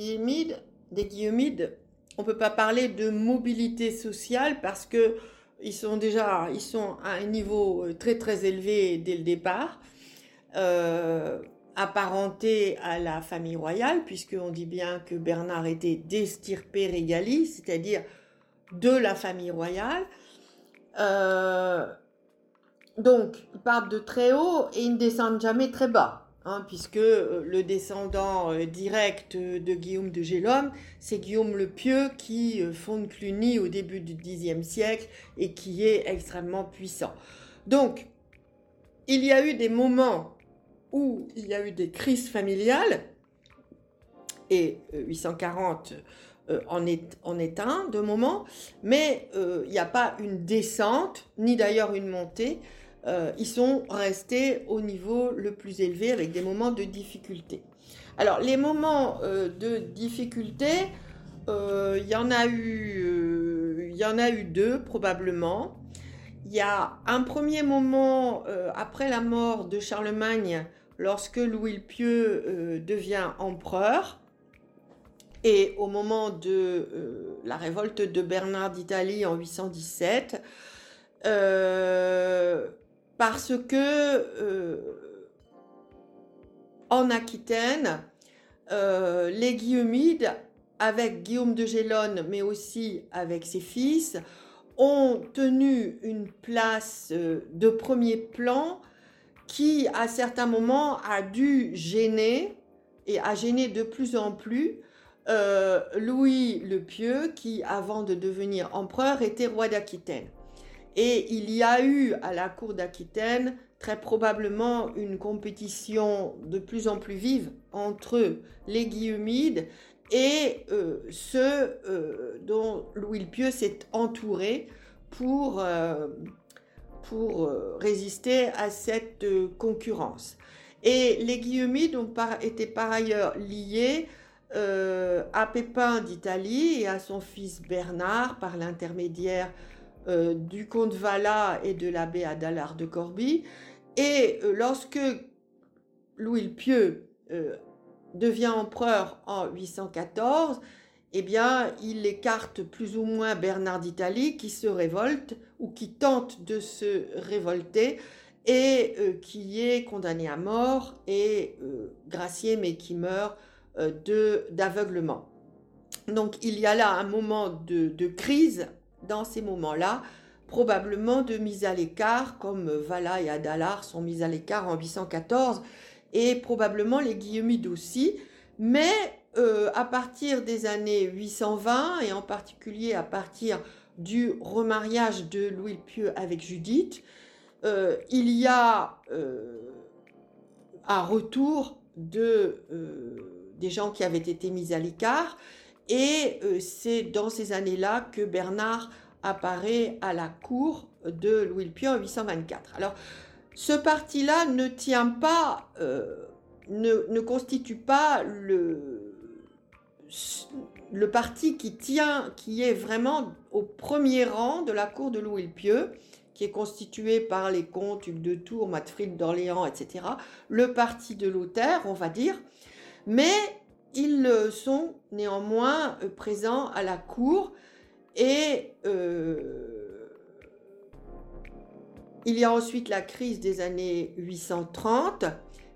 des Guillaumides, on ne peut pas parler de mobilité sociale parce que ils sont déjà ils sont à un niveau euh, très très élevé dès le départ, euh, apparentés à la famille royale, puisqu'on dit bien que Bernard était d'estirpe regali, c'est-à-dire de la famille royale. Euh, donc, ils partent de très haut et ils ne descendent jamais très bas. Hein, puisque euh, le descendant euh, direct de Guillaume de Gélome, c'est Guillaume le Pieux qui fonde Cluny au début du Xe siècle et qui est extrêmement puissant. Donc, il y a eu des moments où il y a eu des crises familiales, et 840 en, est, en est un de moments, mais il n'y a pas une descente, ni d'ailleurs une montée. Euh, ils sont restés au niveau le plus élevé avec des moments de difficulté. Alors, les moments euh, de difficulté, euh, il y eu, il y en a eu deux probablement. Il y a un premier moment après la mort de Charlemagne, lorsque Louis le Pieux devient empereur, et au moment de la révolte de Bernard d'Italie en 817, parce que en Aquitaine, euh, les Guillaumides, avec Guillaume de Gélone, mais aussi avec ses fils, ont tenu une place euh, de premier plan qui, à certains moments, a dû gêner et a gêné de plus en plus euh, Louis le Pieux, qui, avant de devenir empereur, était roi d'Aquitaine. Et il y a eu à la cour d'Aquitaine très probablement une compétition de plus en plus vive entre les Guillaumides et euh, ceux euh, dont Louis le Pieux s'est entouré pour, pour résister à cette concurrence. Et les par, étaient par ailleurs liés à Pépin d'Italie et à son fils Bernard par l'intermédiaire du comte Valla et de l'abbé Adalard de Corbie. Et euh, lorsque Louis le Pieux euh, devient empereur en 814, eh bien, il écarte plus ou moins Bernard d'Italie qui se révolte ou qui tente de se révolter et euh, qui est condamné à mort et gracié mais qui meurt d'aveuglement. Donc il y a là un moment de crise dans ces moments-là probablement de mise à l'écart, comme Vala et Adalar sont mis à l'écart en 814, et probablement les Guillaumides aussi. Mais euh, à partir des années 820, et en particulier à partir du remariage de Louis le Pieux avec Judith, euh, il y a euh, un retour de, des gens qui avaient été mis à l'écart. Et c'est dans ces années-là que Bernard apparaît à la cour de Louis le Pieux en 824. Alors, ce parti-là ne tient pas, euh, ne, constitue pas le, le parti qui tient, qui est vraiment au premier rang de la cour de Louis le Pieux, qui est constitué par les comtes Hugues de Tours, Matfried d'Orléans, etc. Le parti de Lothaire, on va dire. Mais ils sont néanmoins euh, présents à la cour et euh, il y a ensuite la crise des années 830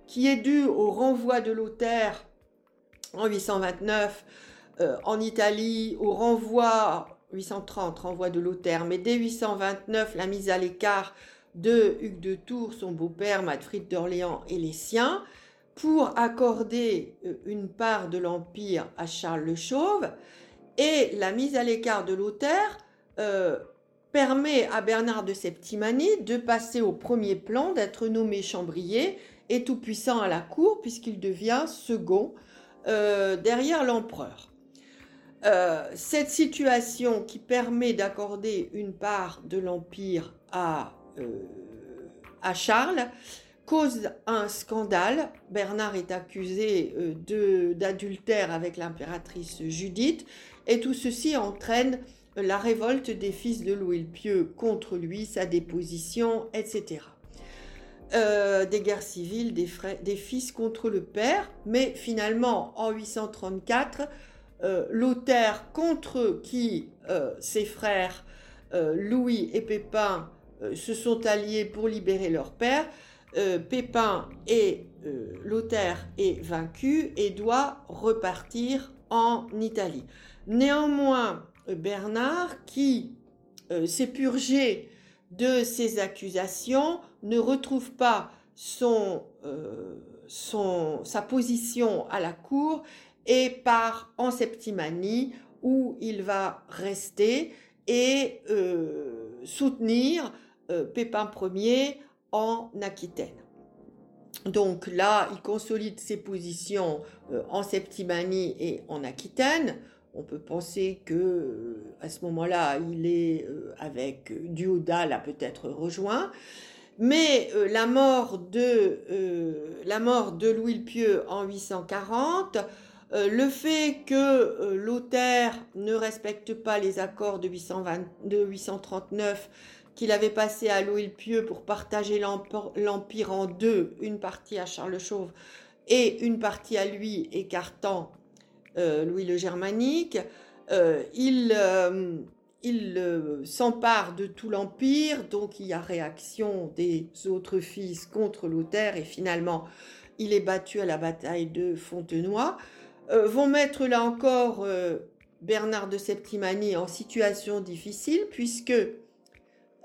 qui est due au renvoi de Lothaire en 829 euh, en Italie, au renvoi 830, renvoi de Lothaire, mais dès 829, la mise à l'écart de Hugues de Tours, son beau-père, Matfried d'Orléans et les siens, pour accorder euh, une part de l'Empire à Charles le Chauve. Et la mise à l'écart de Lothaire euh, permet à Bernard de Septimanie de passer au premier plan, d'être nommé chambrier et tout-puissant à la cour, puisqu'il devient second euh, derrière l'empereur. Euh, cette situation qui permet d'accorder une part de l'empire à, à Charles cause un scandale. Bernard est accusé d'adultère avec l'impératrice Judith et tout ceci entraîne la révolte des fils de Louis le Pieux contre lui, sa déposition, etc. Euh, des guerres civiles, des, des, fils contre le père, mais finalement en 834, euh, contre qui euh, ses frères Louis et Pépin se sont alliés pour libérer leur père, Pépin et Lothaire est vaincu et doit repartir en Italie. Néanmoins, Bernard, qui euh, s'est purgé de ces accusations, ne retrouve pas son, euh, son, sa position à la cour et part en Septimanie où il va rester et euh, soutenir Pépin Ier en Aquitaine. Donc là, il consolide ses positions en Septimanie et en Aquitaine. On peut penser que euh, à ce moment-là, il est euh, avec euh, Duoda l'a peut-être rejoint. Mais la, mort de, la mort de Louis le Pieux en 840 Euh, le fait que euh, Lothaire ne respecte pas les accords de, 839 qu'il avait passés à Louis le Pieux pour partager l'empire en deux, une partie à Charles le Chauve et une partie à lui, écartant euh, Louis le Germanique, il, il s'empare de tout l'empire, donc il y a réaction des autres fils contre Lothaire et finalement il est battu à la bataille de Fontenoy. Euh, vont mettre là encore euh, Bernard de Septimanie en situation difficile puisque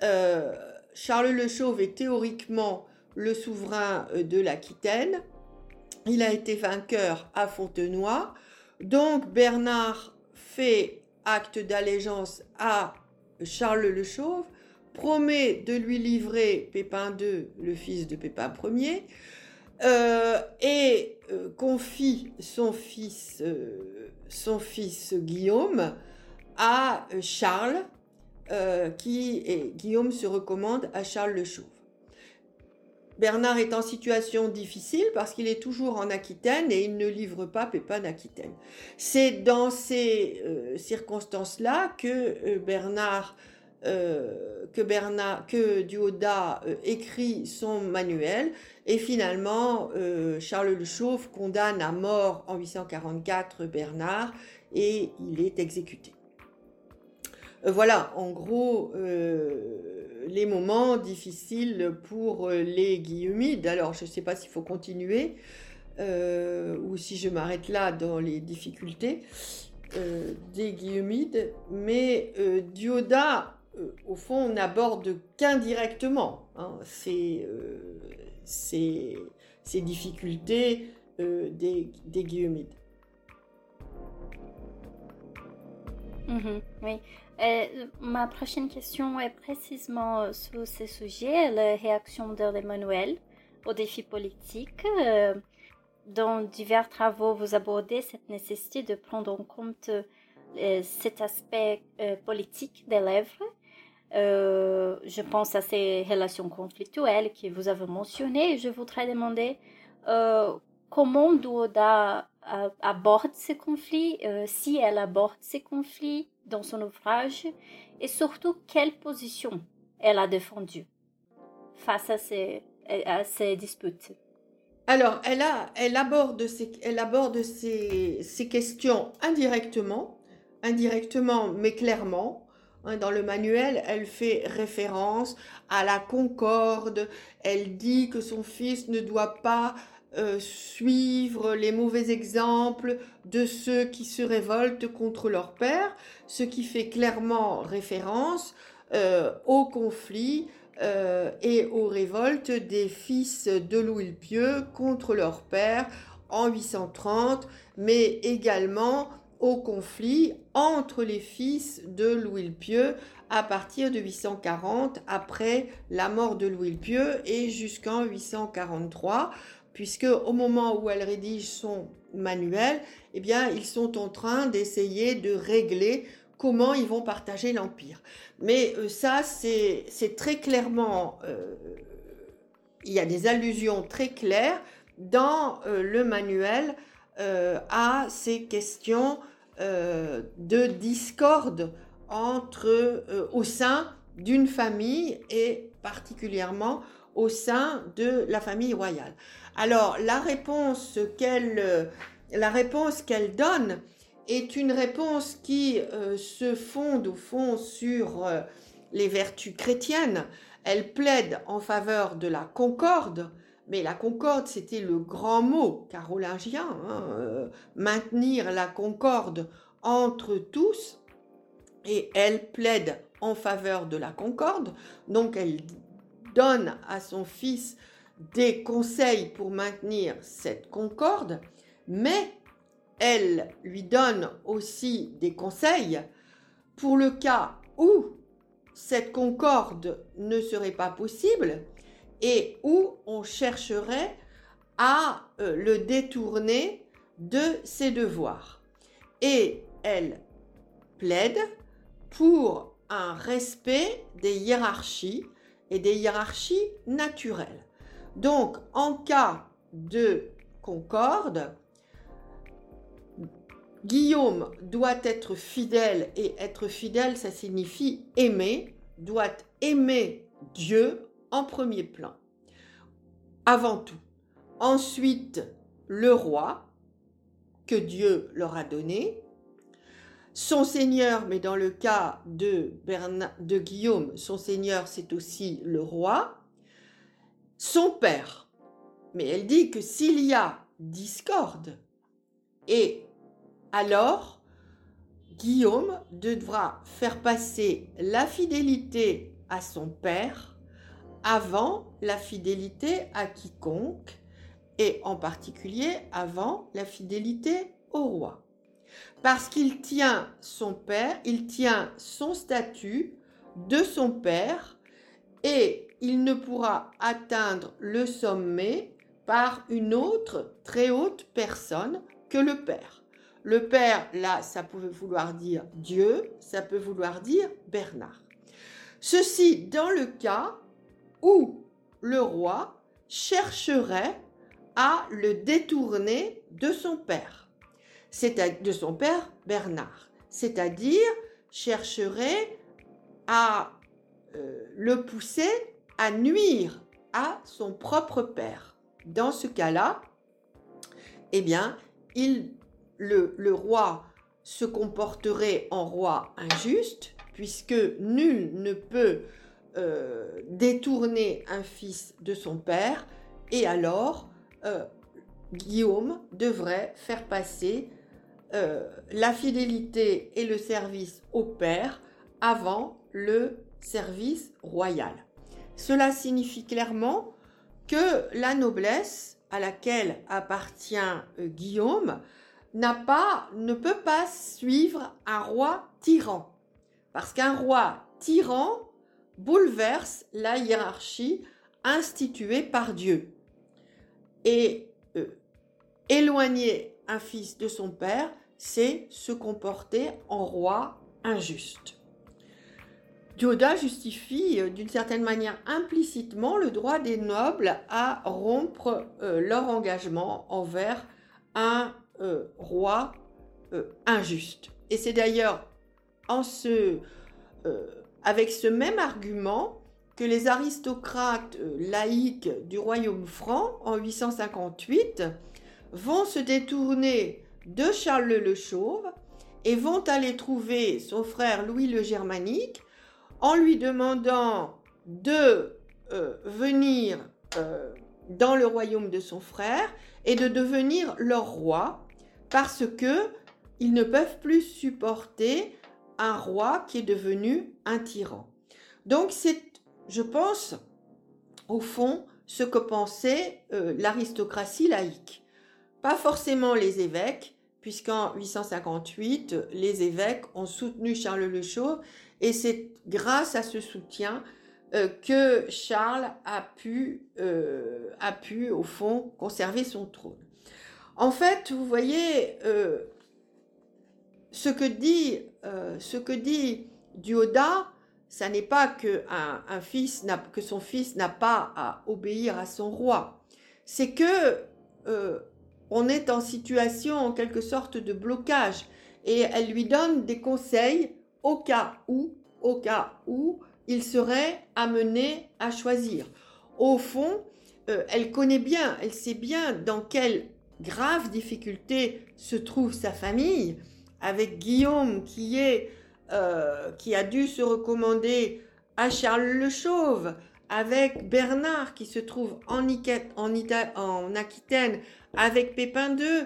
euh, Charles le Chauve est théoriquement le souverain de l'Aquitaine. Il a été vainqueur à Fontenoy. Donc Bernard fait acte d'allégeance à Charles le Chauve, promet de lui livrer Pépin II, le fils de Pépin Ier, euh, et euh, confie son fils, euh, son fils Guillaume à Charles, qui et Guillaume se recommande à Charles le Chauve. Bernard est en situation difficile parce qu'il est toujours en Aquitaine et il ne livre pas Pépin d'Aquitaine. C'est dans ces circonstances-là que Bernard euh, que Bernard, que Duoda euh, écrit son manuel et finalement euh, Charles le Chauve condamne à mort en 844 Bernard et il est exécuté. voilà, en gros, les moments difficiles pour les Guillaumides. Alors, je ne sais pas s'il faut continuer ou si je m'arrête là dans les difficultés des Guillaumides, mais Dioda euh, au fond, on n'aborde qu'indirectement hein, ces, euh, difficultés euh, des, des Guillaumides. Mhm, oui. Ma prochaine question est précisément sur ce sujet, la réaction d'Emmanuel aux défis politiques. dans divers travaux, vous abordez cette nécessité de prendre en compte cet aspect politique des lèvres euh, je pense à ces relations conflictuelles que vous avez mentionnées. Je voudrais demander euh, comment Douoda aborde ces conflits, euh, si elle aborde ces conflits dans son ouvrage, et surtout quelle position elle a défendue face à ces, disputes. Alors, elle, a, elle aborde, ces, elle aborde ces questions indirectement, indirectement mais clairement, Hein, dans le manuel, elle fait référence à la concorde. Elle dit que son fils ne doit pas euh, suivre les mauvais exemples de ceux qui se révoltent contre leur père, ce qui fait clairement référence euh, au conflit euh, et aux révoltes des fils de Louis le Pieux contre leur père en 830, mais également au conflit entre les fils de Louis le Pieux à partir de 840 après la mort de Louis le Pieux et jusqu'en 843 puisque au moment où elle rédige son manuel, eh bien, ils sont en train d'essayer de régler comment ils vont partager l'empire. Mais euh, ça, c'est très clairement, euh, il y a des allusions très claires dans euh, le manuel à ces questions de discorde entre, au sein d'une famille et particulièrement au sein de la famille royale. Alors la réponse qu'elle la réponse qu'elle donne est une réponse qui euh, se fonde au fond sur les vertus chrétiennes. Elle plaide en faveur de la concorde, mais la concorde, c'était le grand mot carolingien, hein, euh, maintenir la concorde entre tous, et elle plaide en faveur de la concorde, donc elle donne à son fils des conseils pour maintenir cette concorde, mais elle lui donne aussi des conseils pour le cas où cette concorde ne serait pas possible, et où on chercherait à euh, le détourner de ses devoirs. Et elle plaide pour un respect des hiérarchies et des hiérarchies naturelles. Donc, en cas de concorde, Guillaume doit être fidèle et être fidèle, ça signifie aimer, doit aimer Dieu en premier plan, avant tout. Ensuite, le roi que Dieu leur a donné, son Seigneur, mais dans le cas de, de Guillaume, son Seigneur, c'est aussi le roi, son père. Mais elle dit que s'il y a discorde, et alors Guillaume devra faire passer la fidélité à son père avant la fidélité à quiconque, et en particulier avant la fidélité au roi parce qu'il tient son père, il tient son statut de son père et il ne pourra atteindre le sommet par une autre très haute personne que le père. Le père, là, ça pouvait vouloir dire Dieu, ça peut vouloir dire Bernard. Ceci dans le cas où le roi chercherait à le détourner de son père c'est de son père Bernard, c'est-à-dire chercherait à euh, le pousser à nuire à son propre père. Dans ce cas-là, eh bien, il, le, roi se comporterait en roi injuste, puisque nul ne peut euh, détourner un fils de son père, et alors euh, Guillaume devrait faire passer euh, la fidélité et le service au père avant le service royal. Cela signifie clairement que la noblesse à laquelle appartient euh, Guillaume n'a pas, ne peut pas suivre un roi tyran. Parce qu'un roi tyran bouleverse la hiérarchie instituée par Dieu. Et euh, éloigner un fils de son père, c'est se comporter en roi injuste. Dioda justifie euh, d'une certaine manière implicitement le droit des nobles à rompre euh, leur engagement envers un euh, roi injuste. Et c'est d'ailleurs en ce, avec ce même argument que les aristocrates laïcs du royaume franc en 858 vont se détourner de Charles le Chauve et vont aller trouver son frère Louis le Germanique en lui demandant de euh, venir euh, dans le royaume de son frère et de devenir leur roi parce que ils ne peuvent plus supporter un roi qui est devenu un tyran. Donc c'est, je pense, au fond, ce que pensait euh, l'aristocratie laïque. Pas forcément les évêques, puisqu'en 858, les évêques ont soutenu Charles le Chauve, et c'est grâce à ce soutien euh, que Charles a pu, euh, a pu, au fond, conserver son trône. En fait, vous voyez, euh, ce que dit, ce que dit Dioda, ça n'est pas que son fils n'a pas à obéir à son roi, c'est que on est en situation en quelque sorte de blocage et elle lui donne des conseils au cas où, au cas où il serait amené à choisir. Au fond, euh, elle connaît bien, elle sait bien dans quelle grave difficulté se trouve sa famille, avec Guillaume qui est, euh, qui a dû se recommander à Charles le Chauve, avec Bernard qui se trouve en, en Aquitaine avec Pépin II,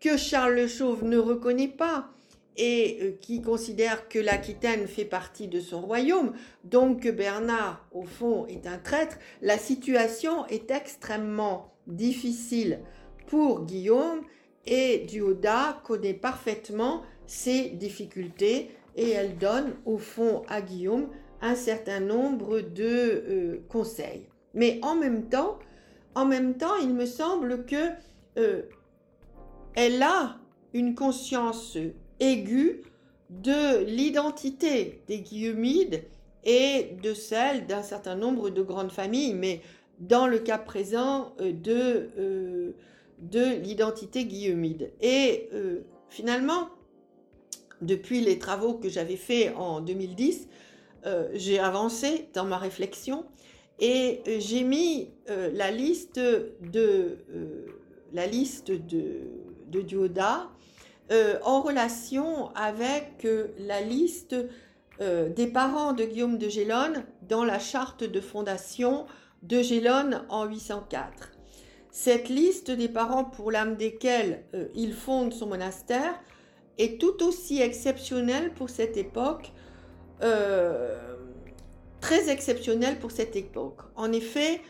que Charles le Chauve ne reconnaît pas et euh, qui considère que l'Aquitaine fait partie de son royaume, donc que Bernard, au fond, est un traître, la situation est extrêmement difficile pour Guillaume et Duoda connaît parfaitement ces difficultés et elle donne au fond à Guillaume un certain nombre de euh, conseils. Mais en même temps, en même temps, il me semble que euh, elle a une conscience aiguë de l'identité des Guillaumides et de celle d'un certain nombre de grandes familles, mais dans le cas présent euh, de, de l'identité guillaumide. Et finalement, depuis les travaux que j'avais faits en 2010, euh, j'ai avancé dans ma réflexion et euh, j'ai mis euh, la liste de la liste de, Dioda en relation avec la liste des parents de Guillaume de Gélone dans la charte de fondation de Gélone en 804. Cette liste des parents pour l'âme desquels il fonde son monastère est tout aussi exceptionnelle pour cette époque euh, très exceptionnel pour cette époque. En effet,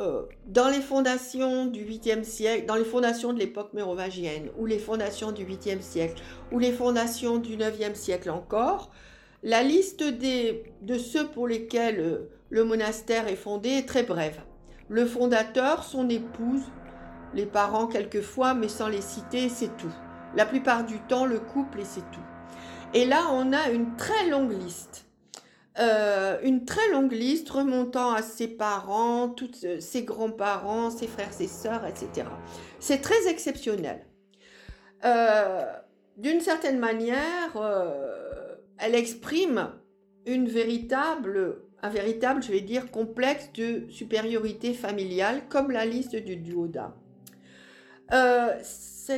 euh, dans les fondations du 8e siècle, dans les fondations de l'époque mérovingienne, ou les fondations du 8e siècle, ou les fondations du 9e siècle encore, la liste de ceux pour lesquels euh, le monastère est fondé est très brève. Le fondateur, son épouse, les parents quelquefois, mais sans les citer, c'est tout. La plupart du temps, le couple et c'est tout. Et là, on a une très longue liste. Euh, une très longue liste remontant à ses parents, euh, ses grands-parents, ses frères, ses sœurs, etc. C'est très exceptionnel. Euh, d'une certaine manière, elle exprime un véritable, je vais dire, complexe de supériorité familiale, comme la liste du duoda. ce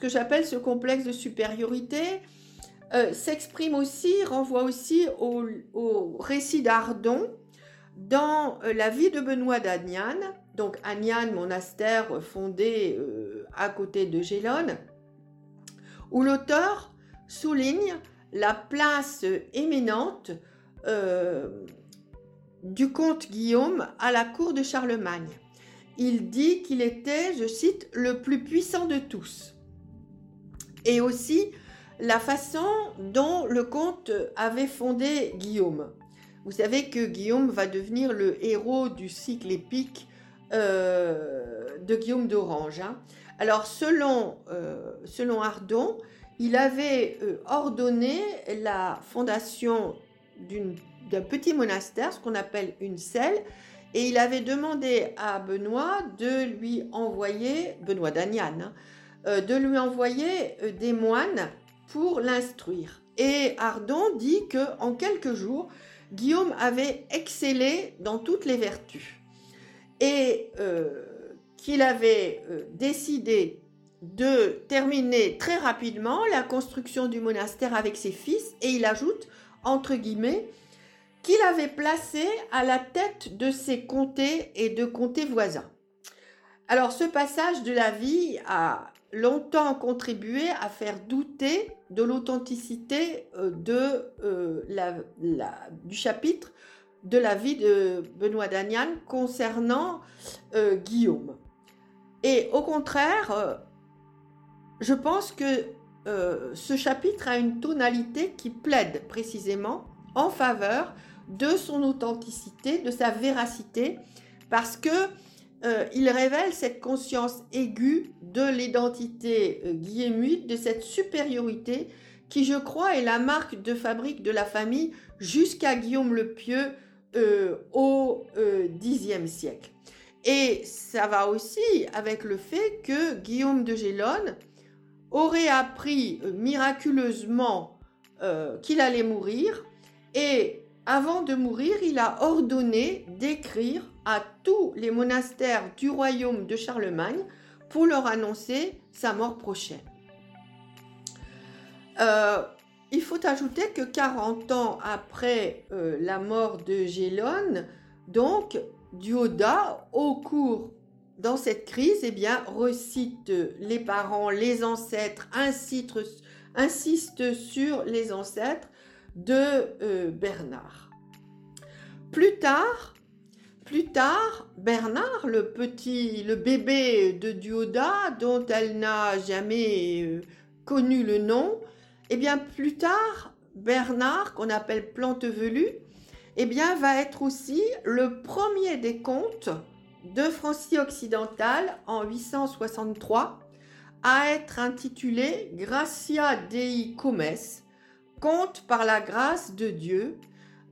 que j'appelle ce complexe de supériorité, euh, s'exprime aussi, renvoie aussi au, récit d'Ardon dans euh, la vie de Benoît d'Agnan, donc Agnan, monastère fondé euh, à côté de Gélone, où l'auteur souligne la place éminente du comte Guillaume à la cour de Charlemagne. Il dit qu'il était, je cite, le plus puissant de tous. Et aussi la façon dont le comte avait fondé Guillaume. Vous savez que Guillaume va devenir le héros du cycle épique euh, de Guillaume d'Orange. Hein. Alors selon, euh, selon Ardon, il avait euh, ordonné la fondation d'un petit monastère, ce qu'on appelle une selle, et il avait demandé à Benoît de lui envoyer, Benoît hein, de lui envoyer des moines l'instruire. Et Ardon dit que en quelques jours, Guillaume avait excellé dans toutes les vertus et euh, qu'il avait euh, décidé de terminer très rapidement la construction du monastère avec ses fils et il ajoute entre guillemets qu'il avait placé à la tête de ses comtés et de comtés voisins. Alors ce passage de la vie a longtemps contribué à faire douter de l'authenticité euh, euh, du chapitre de la vie de Benoît Dagnan concernant euh, Guillaume. Et au contraire, je pense que ce chapitre a une tonalité qui plaide précisément en faveur de son authenticité, de sa véracité, parce que euh, il révèle cette conscience aiguë de l'identité euh, de cette supériorité qui, je crois, est la marque de fabrique de la famille jusqu'à Guillaume le Pieux euh, au Xe siècle. Et ça va aussi avec le fait que Guillaume de Gélone aurait appris miraculeusement qu'il allait mourir et avant de mourir, il a ordonné d'écrire à tous les monastères du royaume de Charlemagne pour leur annoncer sa mort prochaine. Euh, il faut ajouter que 40 ans après euh, la mort de Gélone, donc Dioda, au cours dans cette crise, eh recite les parents, les ancêtres, insiste sur les ancêtres de euh, Bernard. Plus tard, plus tard, Bernard, le petit, le bébé de Dioda, dont elle n'a jamais euh, connu le nom, eh bien plus tard, Bernard, qu'on appelle plante velue, eh bien va être aussi le premier des contes de Francie occidentale en 863 à être intitulé Gracia Dei Comes, conte par la grâce de Dieu,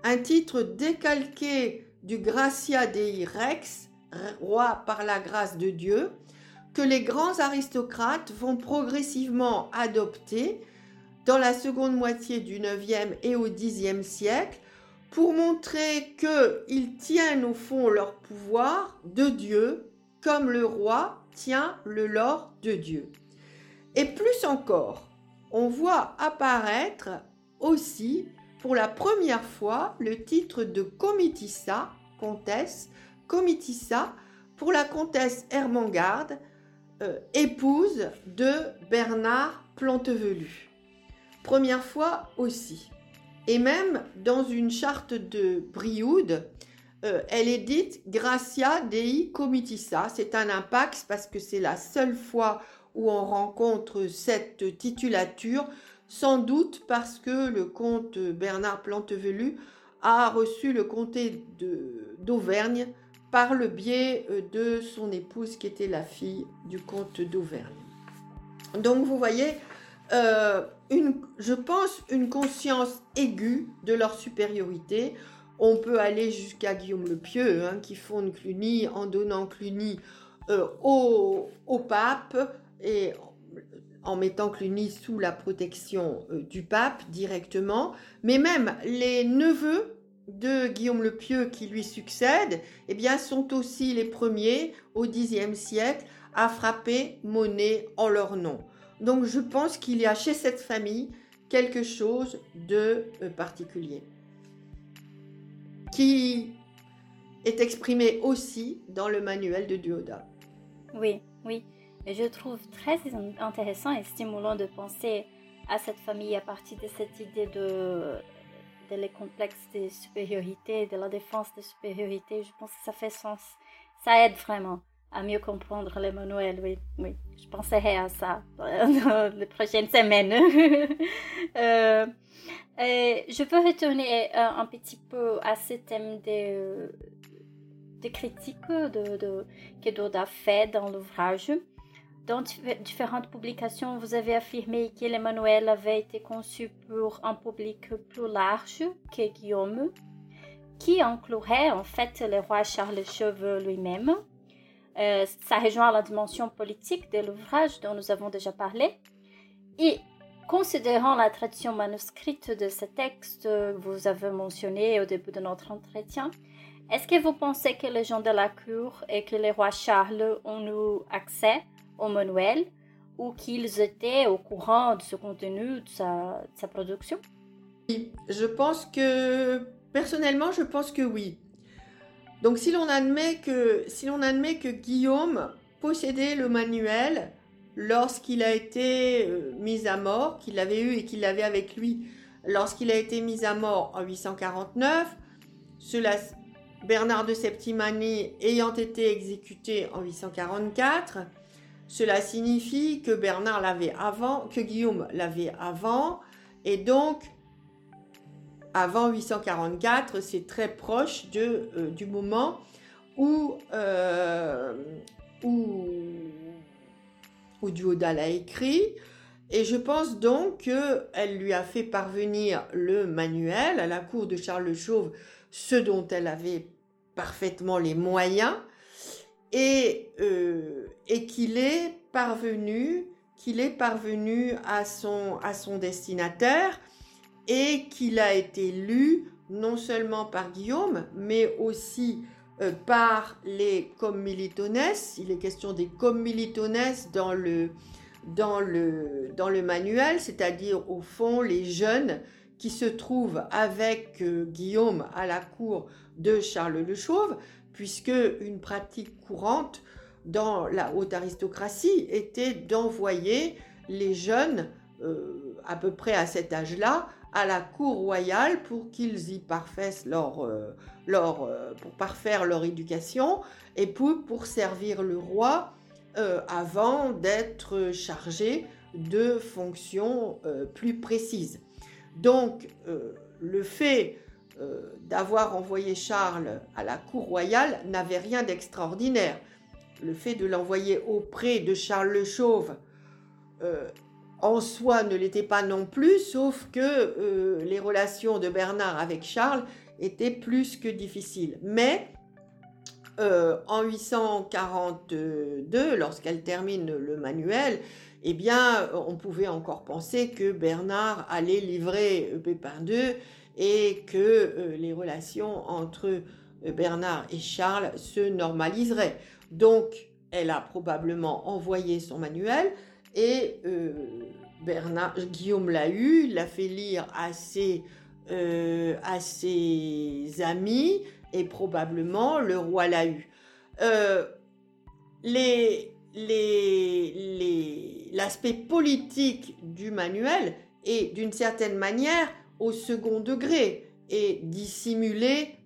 un titre décalqué du Gracia Dei Rex, roi par la grâce de Dieu, que les grands aristocrates vont progressivement adopter dans la seconde moitié du 9e et au 10e siècle pour montrer qu'ils tiennent au fond leur pouvoir de Dieu comme le roi tient le lore de Dieu. Et plus encore, on voit apparaître aussi pour la première fois le titre de comitissa, comtesse, comitissa, pour la comtesse Hermangarde, euh, épouse de Bernard Plantevelu. Première fois aussi. Et même dans une charte de Brioude, euh, elle est dite Gracia Dei Comitissa. C'est un impact parce que c'est la seule fois où on rencontre cette titulature, sans doute parce que le comte Bernard Plantevelu a reçu le comté d'Auvergne par le biais euh, de son épouse qui était la fille du comte d'Auvergne. Donc vous voyez, euh, une, je pense, une conscience aiguë de leur supériorité. On peut aller jusqu'à Guillaume le Pieux, hein, qui fonde Cluny en donnant Cluny euh, au, pape et en mettant Cluny sous la protection du pape directement. Mais même les neveux de Guillaume le Pieux qui lui succèdent, eh bien, sont aussi les premiers au Xe siècle à frapper monnaie en leur nom. Donc je pense qu'il y a chez cette famille quelque chose de euh, particulier qui est exprimé aussi dans le manuel de Duoda. Oui, oui. Et je trouve très intéressant et stimulant de penser à cette famille à partir de cette idée de les complexes de supériorité, de la défense de supériorité, je pense que ça fait sens. Ça aide vraiment à mieux comprendre les manuels, oui, oui. Je penserai à ça dans les prochaines semaines. euh, je veux retourner euh, un petit peu à ce thème de, de critiques de, de, que Doda fait dans l'ouvrage. Dans différentes publications, vous avez affirmé que l'Emmanuel avait été conçu pour un public plus large que Guillaume, qui inclurait en fait le roi Charles Cheveux lui-même. Euh, ça rejoint la dimension politique de l'ouvrage dont nous avons déjà parlé. Et considérant la tradition manuscrite de ce texte que vous avez mentionné au début de notre entretien, est-ce que vous pensez que les gens de la cour et que le roi Charles ont eu accès au manuel ou qu'ils étaient au courant de ce contenu, de sa, production? Oui, je pense que, personnellement, je pense que oui. Donc si l'on admet que, si l'on admet que Guillaume possédait le manuel lorsqu'il a été euh, mis à mort, qu'il l'avait eu et qu'il l'avait avec lui lorsqu'il a été mis à mort en 849, cela, Bernard de Septimanie ayant été exécuté en 844, cela signifie que Bernard l'avait avant, que Guillaume l'avait avant, et donc avant 844, c'est très proche euh, du moment où, euh, où Duodal a écrit. Et je pense donc qu'elle lui a fait parvenir le manuel à la cour de Charles le Chauve, ce dont elle avait parfaitement les moyens, et, euh, et qu'il est parvenu, à son, destinataire et qu'il a été lu non seulement par Guillaume, mais aussi euh, par les commilitones. Il est question des commilitones dans le manuel, c'est-à-dire au fond les jeunes qui se trouvent avec euh, Guillaume à la cour de Charles le Chauve, puisque une pratique courante dans la haute aristocratie était d'envoyer les jeunes euh, à peu près à cet âge-là à la cour royale pour qu'ils y parfaissent leur, euh, leur euh, pour parfaire leur éducation et pour, pour servir le roi avant d'être chargés de fonctions plus précises. Donc le fait d'avoir envoyé Charles à la cour royale n'avait rien d'extraordinaire le fait de l'envoyer auprès de Charles le Chauve euh, en soi ne l'était pas non plus, sauf que euh, les relations de Bernard avec Charles étaient plus que difficiles. Mais en 842, lorsqu'elle termine le manuel, eh bien, on pouvait encore penser que Bernard allait livrer Pépin II et que les relations entre Bernard et Charles se normaliseraient. Donc, elle a probablement envoyé son manuel et euh, Bernard, Guillaume l'a eu, l'a fait lire à ses, euh, à ses amis et probablement le roi l'a eu. Euh, l'aspect politique du manuel est d'une certaine manière au second degré et dissimulé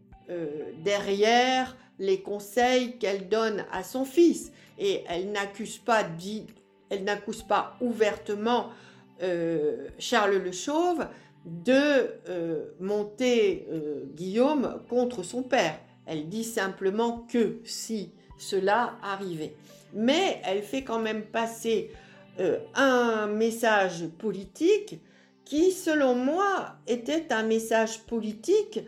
derrière les conseils qu'elle donne à son fils. Et elle n'accuse pas, elle n'accuse pas ouvertement euh, Charles le Chauve de euh, monter euh, Guillaume contre son père. Elle dit simplement que si cela arrivait. Mais elle fait quand même passer un message politique qui, selon moi, était un message politique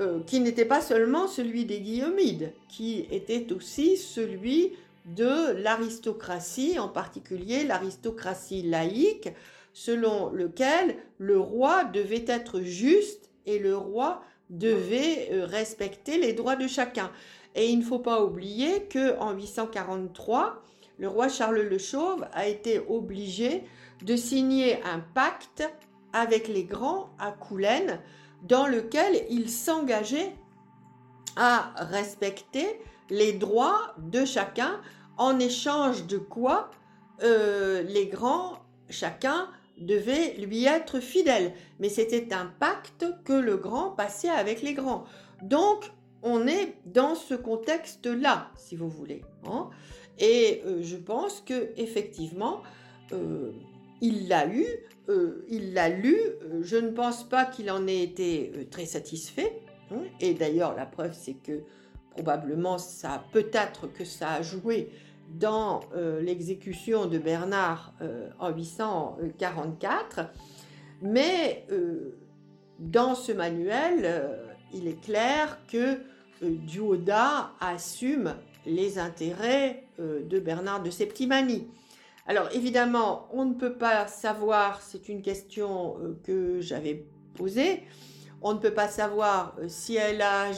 euh, qui n'était pas seulement celui des Guillaumides, qui était aussi celui de l'aristocratie, en particulier l'aristocratie laïque, selon lequel le roi devait être juste et le roi devait euh, respecter les droits de chacun. Et il ne faut pas oublier que en 843, le roi Charles le Chauve a été obligé de signer un pacte avec les grands à Coulaine dans lequel il s'engageait à respecter les droits de chacun, en échange de quoi euh, les grands, chacun, devait lui être fidèle. Mais c'était un pacte que le grand passait avec les grands. Donc, on est dans ce contexte-là, si vous voulez. Hein. Et euh, je pense que effectivement, euh, il l'a eu, euh, il l'a lu. Euh, je ne pense pas qu'il en ait été euh, très satisfait. Hein. et d'ailleurs, la preuve, c'est que probablement, ça peut-être que ça a joué dans l'exécution de Bernard en 844. Mais dans ce manuel, il est clair que Duoda assume les intérêts de Bernard de Septimanie. Alors évidemment, on ne peut pas savoir, c'est une question euh, que j'avais posée, on ne peut pas savoir euh, si elle a,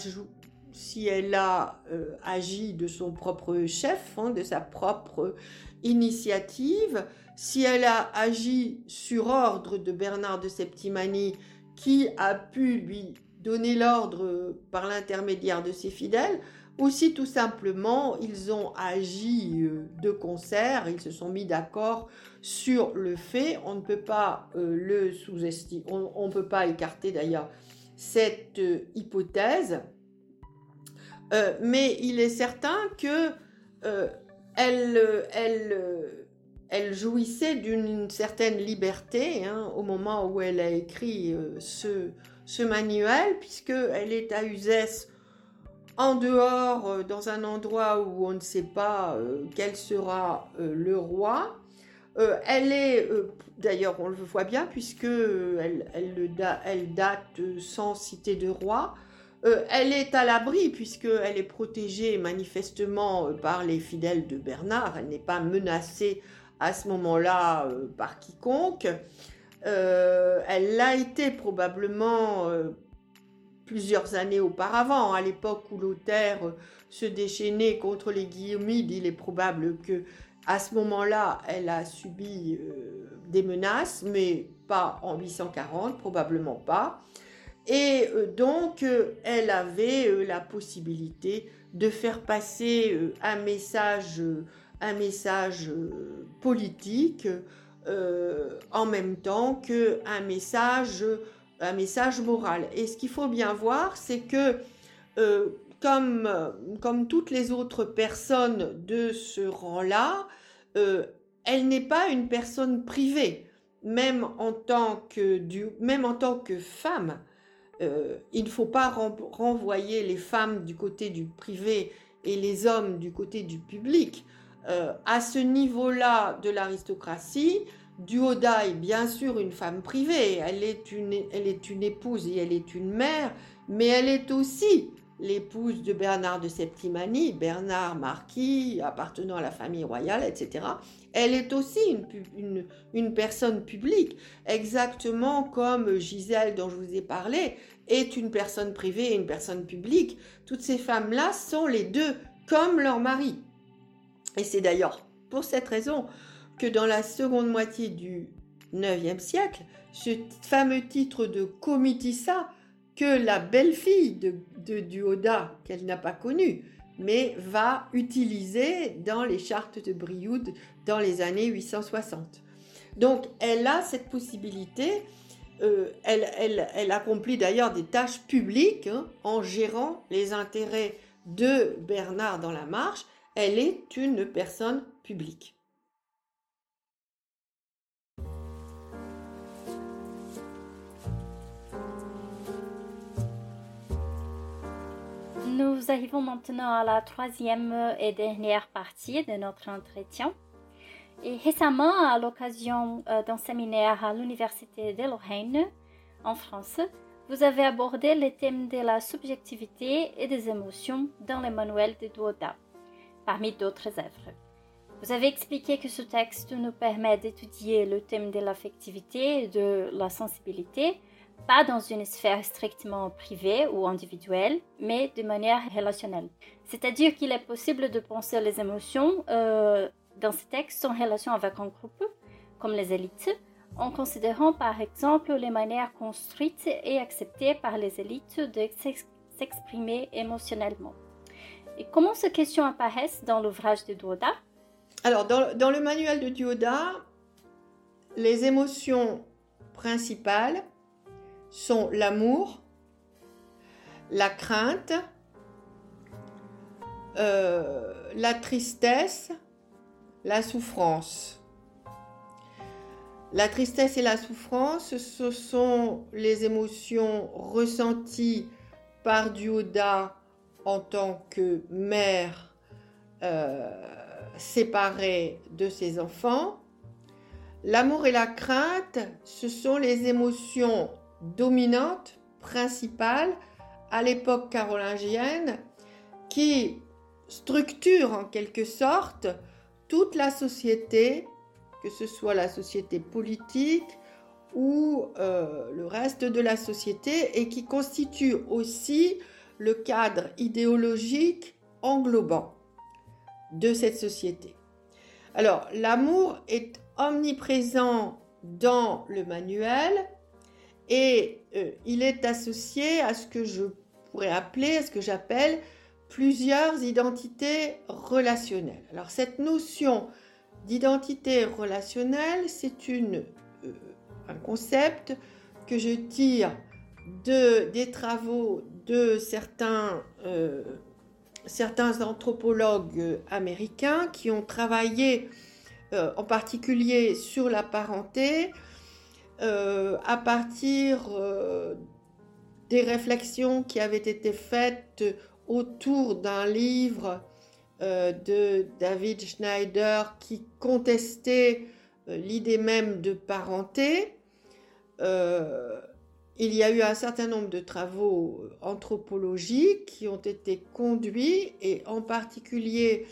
euh, agi de son propre chef, hein, de sa propre initiative, si elle a agi sur ordre de Bernard de Septimanie, qui a pu lui donner l'ordre par l'intermédiaire de ses fidèles, aussi, tout simplement, ils ont agi euh, de concert, ils se sont mis d'accord sur le fait. On ne peut pas euh, le sous-estimer, on ne peut pas écarter d'ailleurs cette euh, hypothèse. mais il est certain que elle, jouissait d'une certaine liberté hein, au moment où elle a écrit ce, ce manuel, puisqu'elle est à Uzès en dehors, euh, dans un endroit où on ne sait pas euh, quel sera euh, le roi. elle est, d'ailleurs, on le voit bien, puisque elle, date sans cité de roi. elle est à l'abri, puisqu'elle est protégée manifestement par les fidèles de Bernard. Elle n'est pas menacée à ce moment-là par quiconque. elle l'a été probablement plusieurs années auparavant, à l'époque où Lothaire se déchaînait contre les Guillaumides, il est probable que à ce moment-là, elle a subi euh, des menaces, mais pas en 840, probablement pas. Et euh, donc, euh, elle avait la possibilité de faire passer un message, un message politique en même temps qu'un message message moral. Et ce qu'il faut bien voir, c'est que euh, comme, comme toutes les autres personnes de ce rang-là, euh, elle n'est pas une personne privée. Même en tant que, même en tant que femme, euh, il ne faut pas renvoyer les femmes du côté du privé et les hommes du côté du public. à ce niveau-là de l'aristocratie, Duoda est bien sûr une femme privée, elle est une, elle est une épouse et elle est une mère, mais elle est aussi l'épouse de Bernard de Septimanie, Bernard marquis, appartenant à la famille royale, etc. Elle est aussi une, une, personne publique, exactement comme Gisèle dont je vous ai parlé est une personne privée et une personne publique. Toutes ces femmes-là sont les deux comme leur mari. Et c'est d'ailleurs pour cette raison que dans la seconde moitié du IXe siècle, ce fameux titre de comitissa que la belle-fille de, Duoda, qu'elle n'a pas connu, mais va utiliser dans les chartes de Brioude dans les années 860. Donc elle a cette possibilité, euh, elle, accomplit d'ailleurs des tâches publiques hein, en gérant les intérêts de Bernard dans la marche, elle est une personne publique. Nous arrivons maintenant à la troisième et dernière partie de notre entretien. Et récemment, à l'occasion euh, d'un séminaire à l'Université de Lorraine, en France, vous avez abordé le thème de la subjectivité et des émotions dans le manuel de Duoda, parmi d'autres œuvres. Vous avez expliqué que ce texte nous permet d'étudier le thème de l'affectivité et de la sensibilité pas dans une sphère strictement privée ou individuelle, mais de manière relationnelle. C'est-à-dire qu'il est possible de penser les émotions euh, dans ces textes en relation avec un groupe, comme les élites, en considérant par exemple les manières construites et acceptées par les élites de s'exprimer émotionnellement. Et comment ces questions apparaissent dans l'ouvrage de Duoda? Alors, dans, dans le manuel de Duoda, les émotions principales sont l'amour, la crainte, euh, la tristesse, la souffrance. La tristesse et la souffrance, ce sont les émotions ressenties par Dioda en tant que mère euh, séparée de ses enfants. L'amour et la crainte, ce sont les émotions dominante, principale, à l'époque carolingienne, qui structure en quelque sorte toute la société, que ce soit la société politique ou euh, le reste de la société, et qui constitue aussi le cadre idéologique englobant de cette société. Alors, l'amour est omniprésent dans le manuel, et euh, il est associé à ce que je pourrais appeler, à ce que j'appelle plusieurs identités relationnelles. Alors cette notion d'identité relationnelle, c'est euh, un concept que je tire de, des travaux de euh, certains anthropologues américains qui ont travaillé en particulier sur la parenté, euh, à partir euh, des réflexions qui avaient été faites autour d'un livre euh, de David Schneider qui contestait l'idée même de parenté. il y a eu un certain nombre de travaux anthropologiques qui ont été conduits et en particulier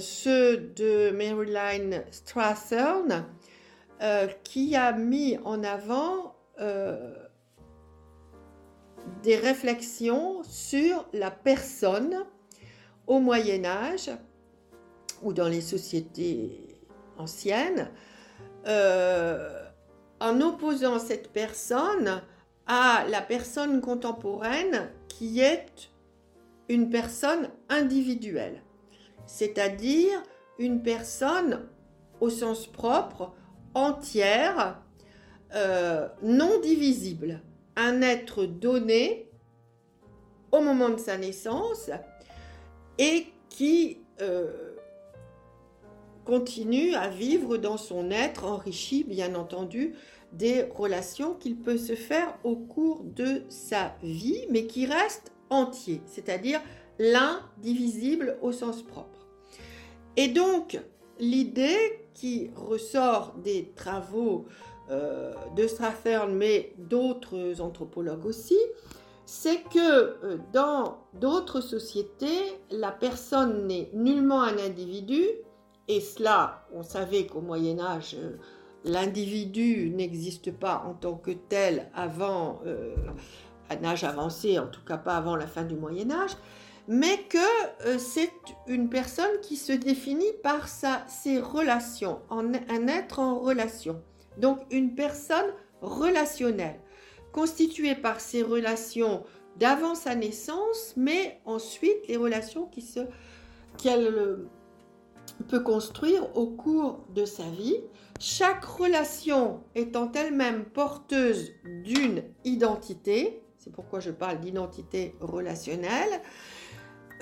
ceux de Marilyn Strathern euh, qui a mis en avant euh, des réflexions sur la personne au Moyen Âge ou dans les sociétés anciennes, euh, en opposant cette personne à la personne contemporaine qui est une personne individuelle, c'est-à-dire une personne au sens propre entière, euh, non divisible, un être donné au moment de sa naissance et qui euh, continue à vivre dans son être enrichi, bien entendu, des relations qu'il peut se faire au cours de sa vie, mais qui reste entier, c'est-à-dire l'indivisible au sens propre. Et donc, l'idée qui ressort des travaux euh, de Strathern, mais d'autres anthropologues aussi, c'est que dans d'autres sociétés, la personne n'est nullement un individu, et cela, on savait qu'au Moyen Âge, l'individu n'existe pas en tant que tel avant un âge avancé, en tout cas pas avant la fin du Moyen Âge, mais que euh, c'est une personne qui se définit par sa, ses relations, un être en relation. Donc une personne relationnelle, constituée par ses relations d'avant sa naissance, mais ensuite les relations qu'elle euh, peut construire au cours de sa vie, chaque relation étant elle-même porteuse d'une identité, c'est pourquoi je parle d'identité relationnelle,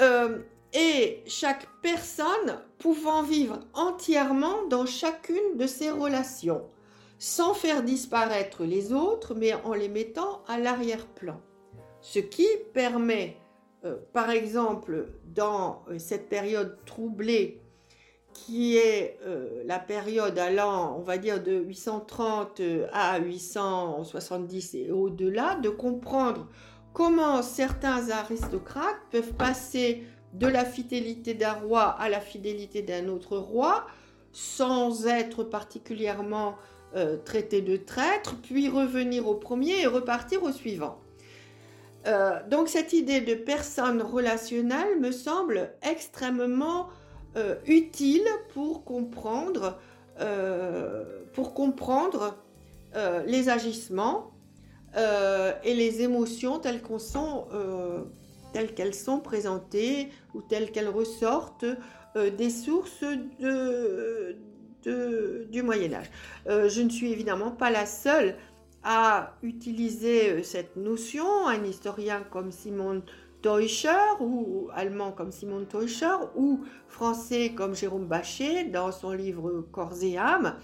euh, et chaque personne pouvant vivre entièrement dans chacune de ces relations, sans faire disparaître les autres, mais en les mettant à l'arrière-plan. Ce qui permet, euh, par exemple, dans euh, cette période troublée, qui est la période allant, on va dire, de 830 à 870 et au-delà, de comprendre comment certains aristocrates peuvent passer de la fidélité d'un roi à la fidélité d'un autre roi sans être particulièrement euh, traités de traître, puis revenir au premier et repartir au suivant. Euh, donc cette idée de personne relationnelle me semble extrêmement euh, utile pour comprendre, pour comprendre les agissements euh, et les émotions telles sont, euh, telles qu'elles sont présentées ou telles qu'elles ressortent euh, des sources du Moyen Âge. je ne suis évidemment pas la seule à utiliser cette notion. Un historien comme Simon Teuscher, ou allemand comme Simon Teuscher, ou français comme Jérôme Bachet, dans son livre Corps et âme,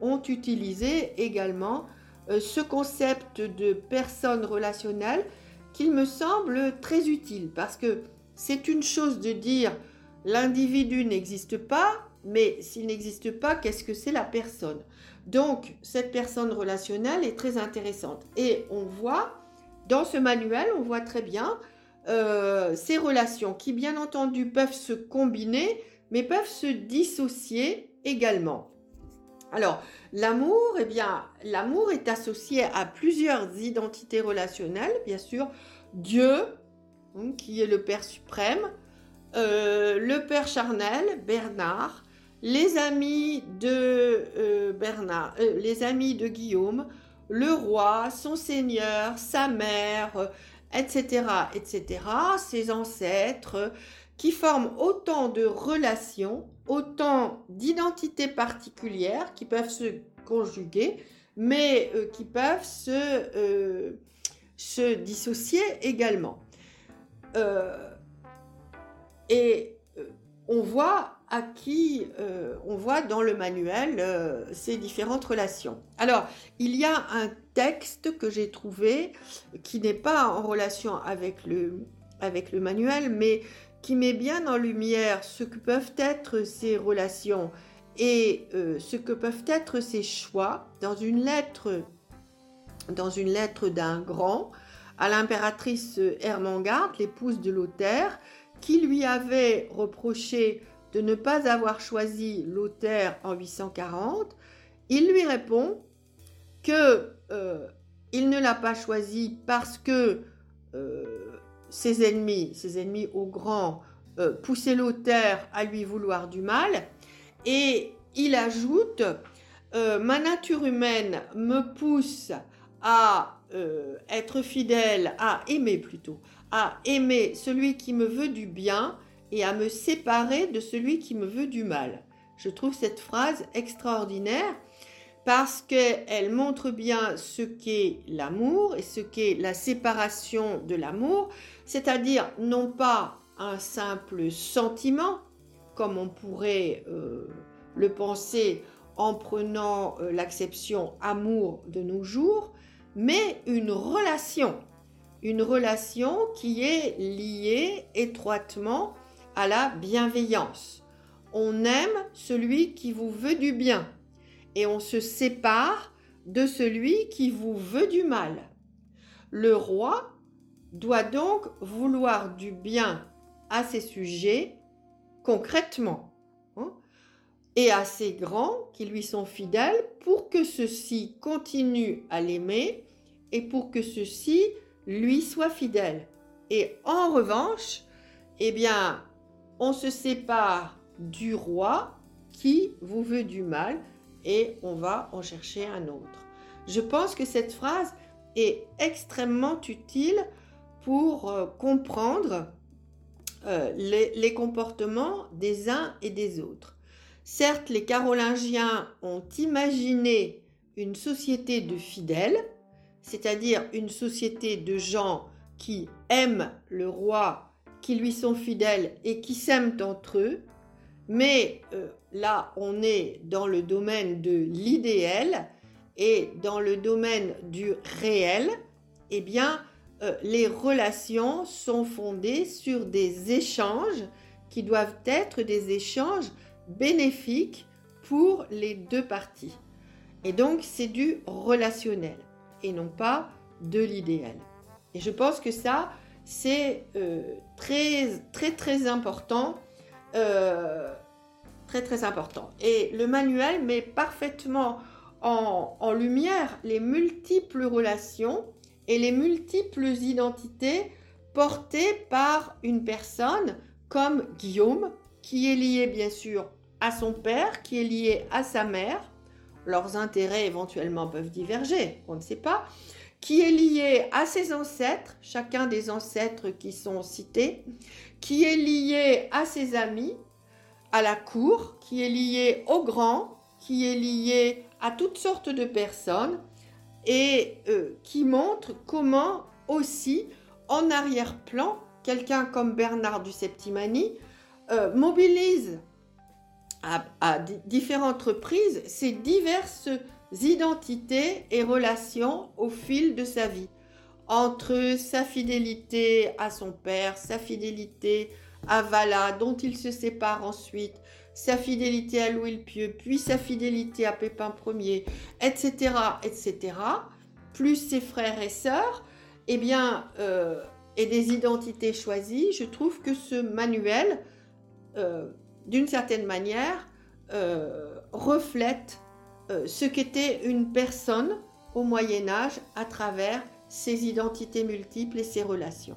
ont utilisé également ce concept de personne relationnelle qu'il me semble très utile parce que c'est une chose de dire l'individu n'existe pas, mais s'il n'existe pas, qu'est-ce que c'est la personne? Donc, cette personne relationnelle est très intéressante. Et on voit, dans ce manuel, on voit très bien euh, ces relations qui, bien entendu, peuvent se combiner, mais peuvent se dissocier également. Alors, l'amour, eh bien, l'amour est associé à plusieurs identités relationnelles, bien sûr. Dieu, hein, qui est le Père suprême, euh, le Père charnel, Bernard, les amis de euh, Bernard, euh, les amis de Guillaume, le roi, son seigneur, sa mère, etc., etc., ses ancêtres, qui forment autant de relations, autant d'identités particulières qui peuvent se conjuguer, mais euh, qui peuvent se, euh, se dissocier également. Euh, et on voit à qui on voit dans le manuel ces différentes relations. Alors, il y a un texte que j'ai trouvé qui n'est pas en relation avec le, avec le manuel, mais qui met bien en lumière ce que peuvent être ces relations et euh, ce que peuvent être ces choix dans une lettre dans une lettre d'un grand à l'impératrice Hermangarde, l'épouse de Lothaire, qui lui avait reproché de ne pas avoir choisi Lothaire en 840, il lui répond que euh, il ne l'a pas choisi parce que euh, ses ennemis, ses ennemis au grand, euh, poussaient Lothaire à lui vouloir du mal. Et il ajoute, euh, ma nature humaine me pousse à euh, être fidèle, à aimer plutôt, à aimer celui qui me veut du bien et à me séparer de celui qui me veut du mal. Je trouve cette phrase extraordinaire parce qu'elle montre bien ce qu'est l'amour et ce qu'est la séparation de l'amour, c'est-à-dire non pas un simple sentiment, comme on pourrait euh, le penser en prenant euh, l'acception amour de nos jours, mais une relation, une relation qui est liée étroitement à la bienveillance. On aime celui qui vous veut du bien et on se sépare de celui qui vous veut du mal. Le roi doit donc vouloir du bien à ses sujets concrètement hein, et à ses grands qui lui sont fidèles pour que ceux-ci continuent à l'aimer et pour que ceux-ci lui soient fidèles. Et en revanche, eh bien, on se sépare du roi qui vous veut du mal et on va en chercher un autre. Je pense que cette phrase est extrêmement utile euh, comprendre euh, les, comportements des uns et des autres. Certes, les Carolingiens ont imaginé une société de fidèles, c'est-à-dire une société de gens qui aiment le roi, qui lui sont fidèles et qui s'aiment entre eux, mais euh, là, on est dans le domaine de l'idéal et dans le domaine du réel, eh bien, euh, les relations sont fondées sur des échanges qui doivent être des échanges bénéfiques pour les deux parties. Et donc, c'est du relationnel et non pas de l'idéal. Et je pense que ça, c'est euh, très, très, très important. Euh, très, très important. Et le manuel met parfaitement en lumière les multiples relations et les multiples identités portées par une personne comme Guillaume, qui est lié bien sûr à son père, qui est lié à sa mère. Leurs intérêts éventuellement peuvent diverger, on ne sait pas. Qui est lié à ses ancêtres, chacun des ancêtres qui sont cités, qui est lié à ses amis, à la cour, qui est lié aux grands, qui est lié à toutes sortes de personnes, et euh, qui montre comment aussi en arrière-plan, quelqu'un comme Bernard du Septimani euh, mobilise à, différentes reprises ces diverses identités et relations au fil de sa vie. Entre sa fidélité à son père, sa fidélité à Vala, dont il se sépare ensuite, sa fidélité à Louis le Pieux, puis sa fidélité à Pépin Ier, etc., etc., plus ses frères et sœurs, eh bien, euh, et des identités choisies, je trouve que ce manuel, euh, d'une certaine manière, euh, reflète ce qu'était une personne au Moyen Âge à travers ses identités multiples et ses relations.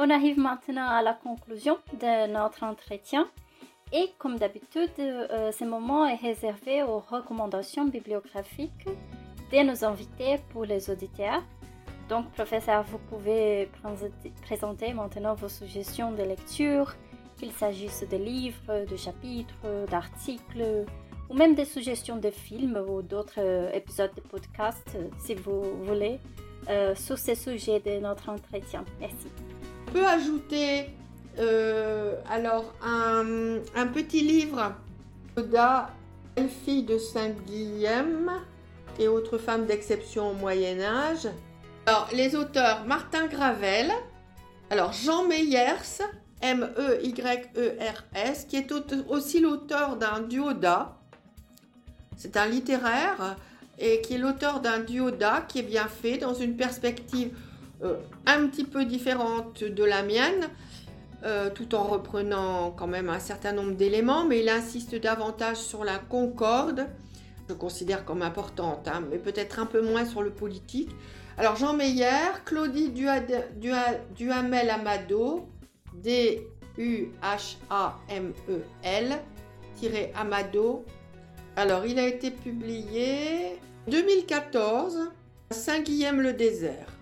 On arrive maintenant à la conclusion de notre entretien. Et comme d'habitude, euh, ce moment est réservé aux recommandations bibliographiques de nos invités pour les auditeurs. Donc, professeur, vous pouvez présenter maintenant vos suggestions de lecture, qu'il s'agisse de livres, de chapitres, d'articles, ou même des suggestions de films ou d'autres euh, épisodes de podcast, si vous voulez, euh, sur ces sujets de notre entretien. Merci peut ajouter euh, alors un, petit livre Oda, fille de Saint-Guilhem et autres femmes d'exception au Moyen Âge. Alors les auteurs Martin Gravel, alors Jean Meyers, M-E-Y-E-R-S, qui est aussi l'auteur d'un duoda. C'est un littéraire et qui est l'auteur d'un duoda qui est bien fait dans une perspective un petit peu différente de la mienne, euh, tout en reprenant quand même un certain nombre d'éléments, mais il insiste davantage sur la concorde, je considère comme importante, hein, mais peut-être un peu moins sur le politique. Alors Jean Meyer, Claudie Duhamel Amado, D-U-H-A-M-E-L, Amado. Alors il a été publié 2014 Saint-Guilhem-le-Désert.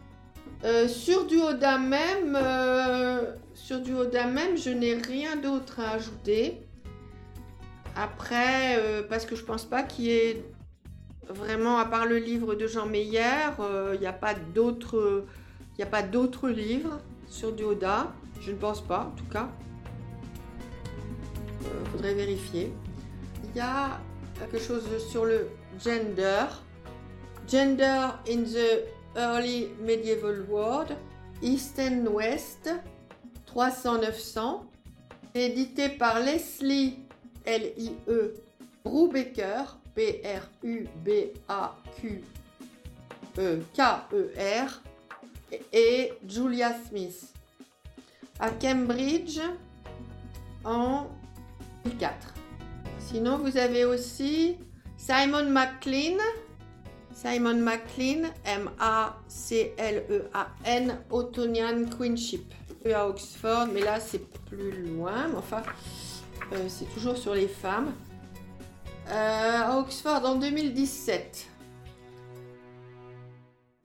Euh, sur du Oda même, euh, sur du même, je n'ai rien d'autre à ajouter. Après, euh, parce que je pense pas qu'il y ait vraiment, à part le livre de Jean Meyer, il n'y a pas d'autres, il a pas d'autres livres sur du Oda. Je ne pense pas, en tout cas. Il faudrait vérifier. Il y a quelque chose sur le gender. Gender in the Early Medieval World, East and West, 300-900, édité par Leslie, L-I-E, Brubaker, B-R-U-B-A-Q-E-K-E-R, et Julia Smith, à Cambridge en 2004. Sinon, vous avez aussi Simon McLean, Simon McLean, M-A-C-L-E-A-N, Autonian Queenship, à Oxford, mais là c'est plus loin, enfin, euh, c'est toujours sur les femmes. Euh, à Oxford en 2017.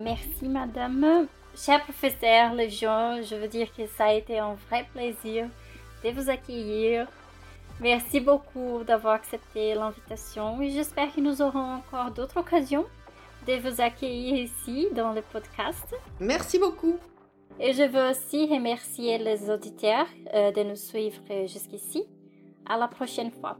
Merci, madame. Cher professeur Lejean, je veux dire que ça a été un vrai plaisir de vous accueillir. Merci beaucoup d'avoir accepté l'invitation et j'espère que nous aurons encore d'autres occasions de vous accueillir ici dans le podcast. Merci beaucoup. Et je veux aussi remercier les auditeurs euh, de nous suivre jusqu'ici. À la prochaine fois.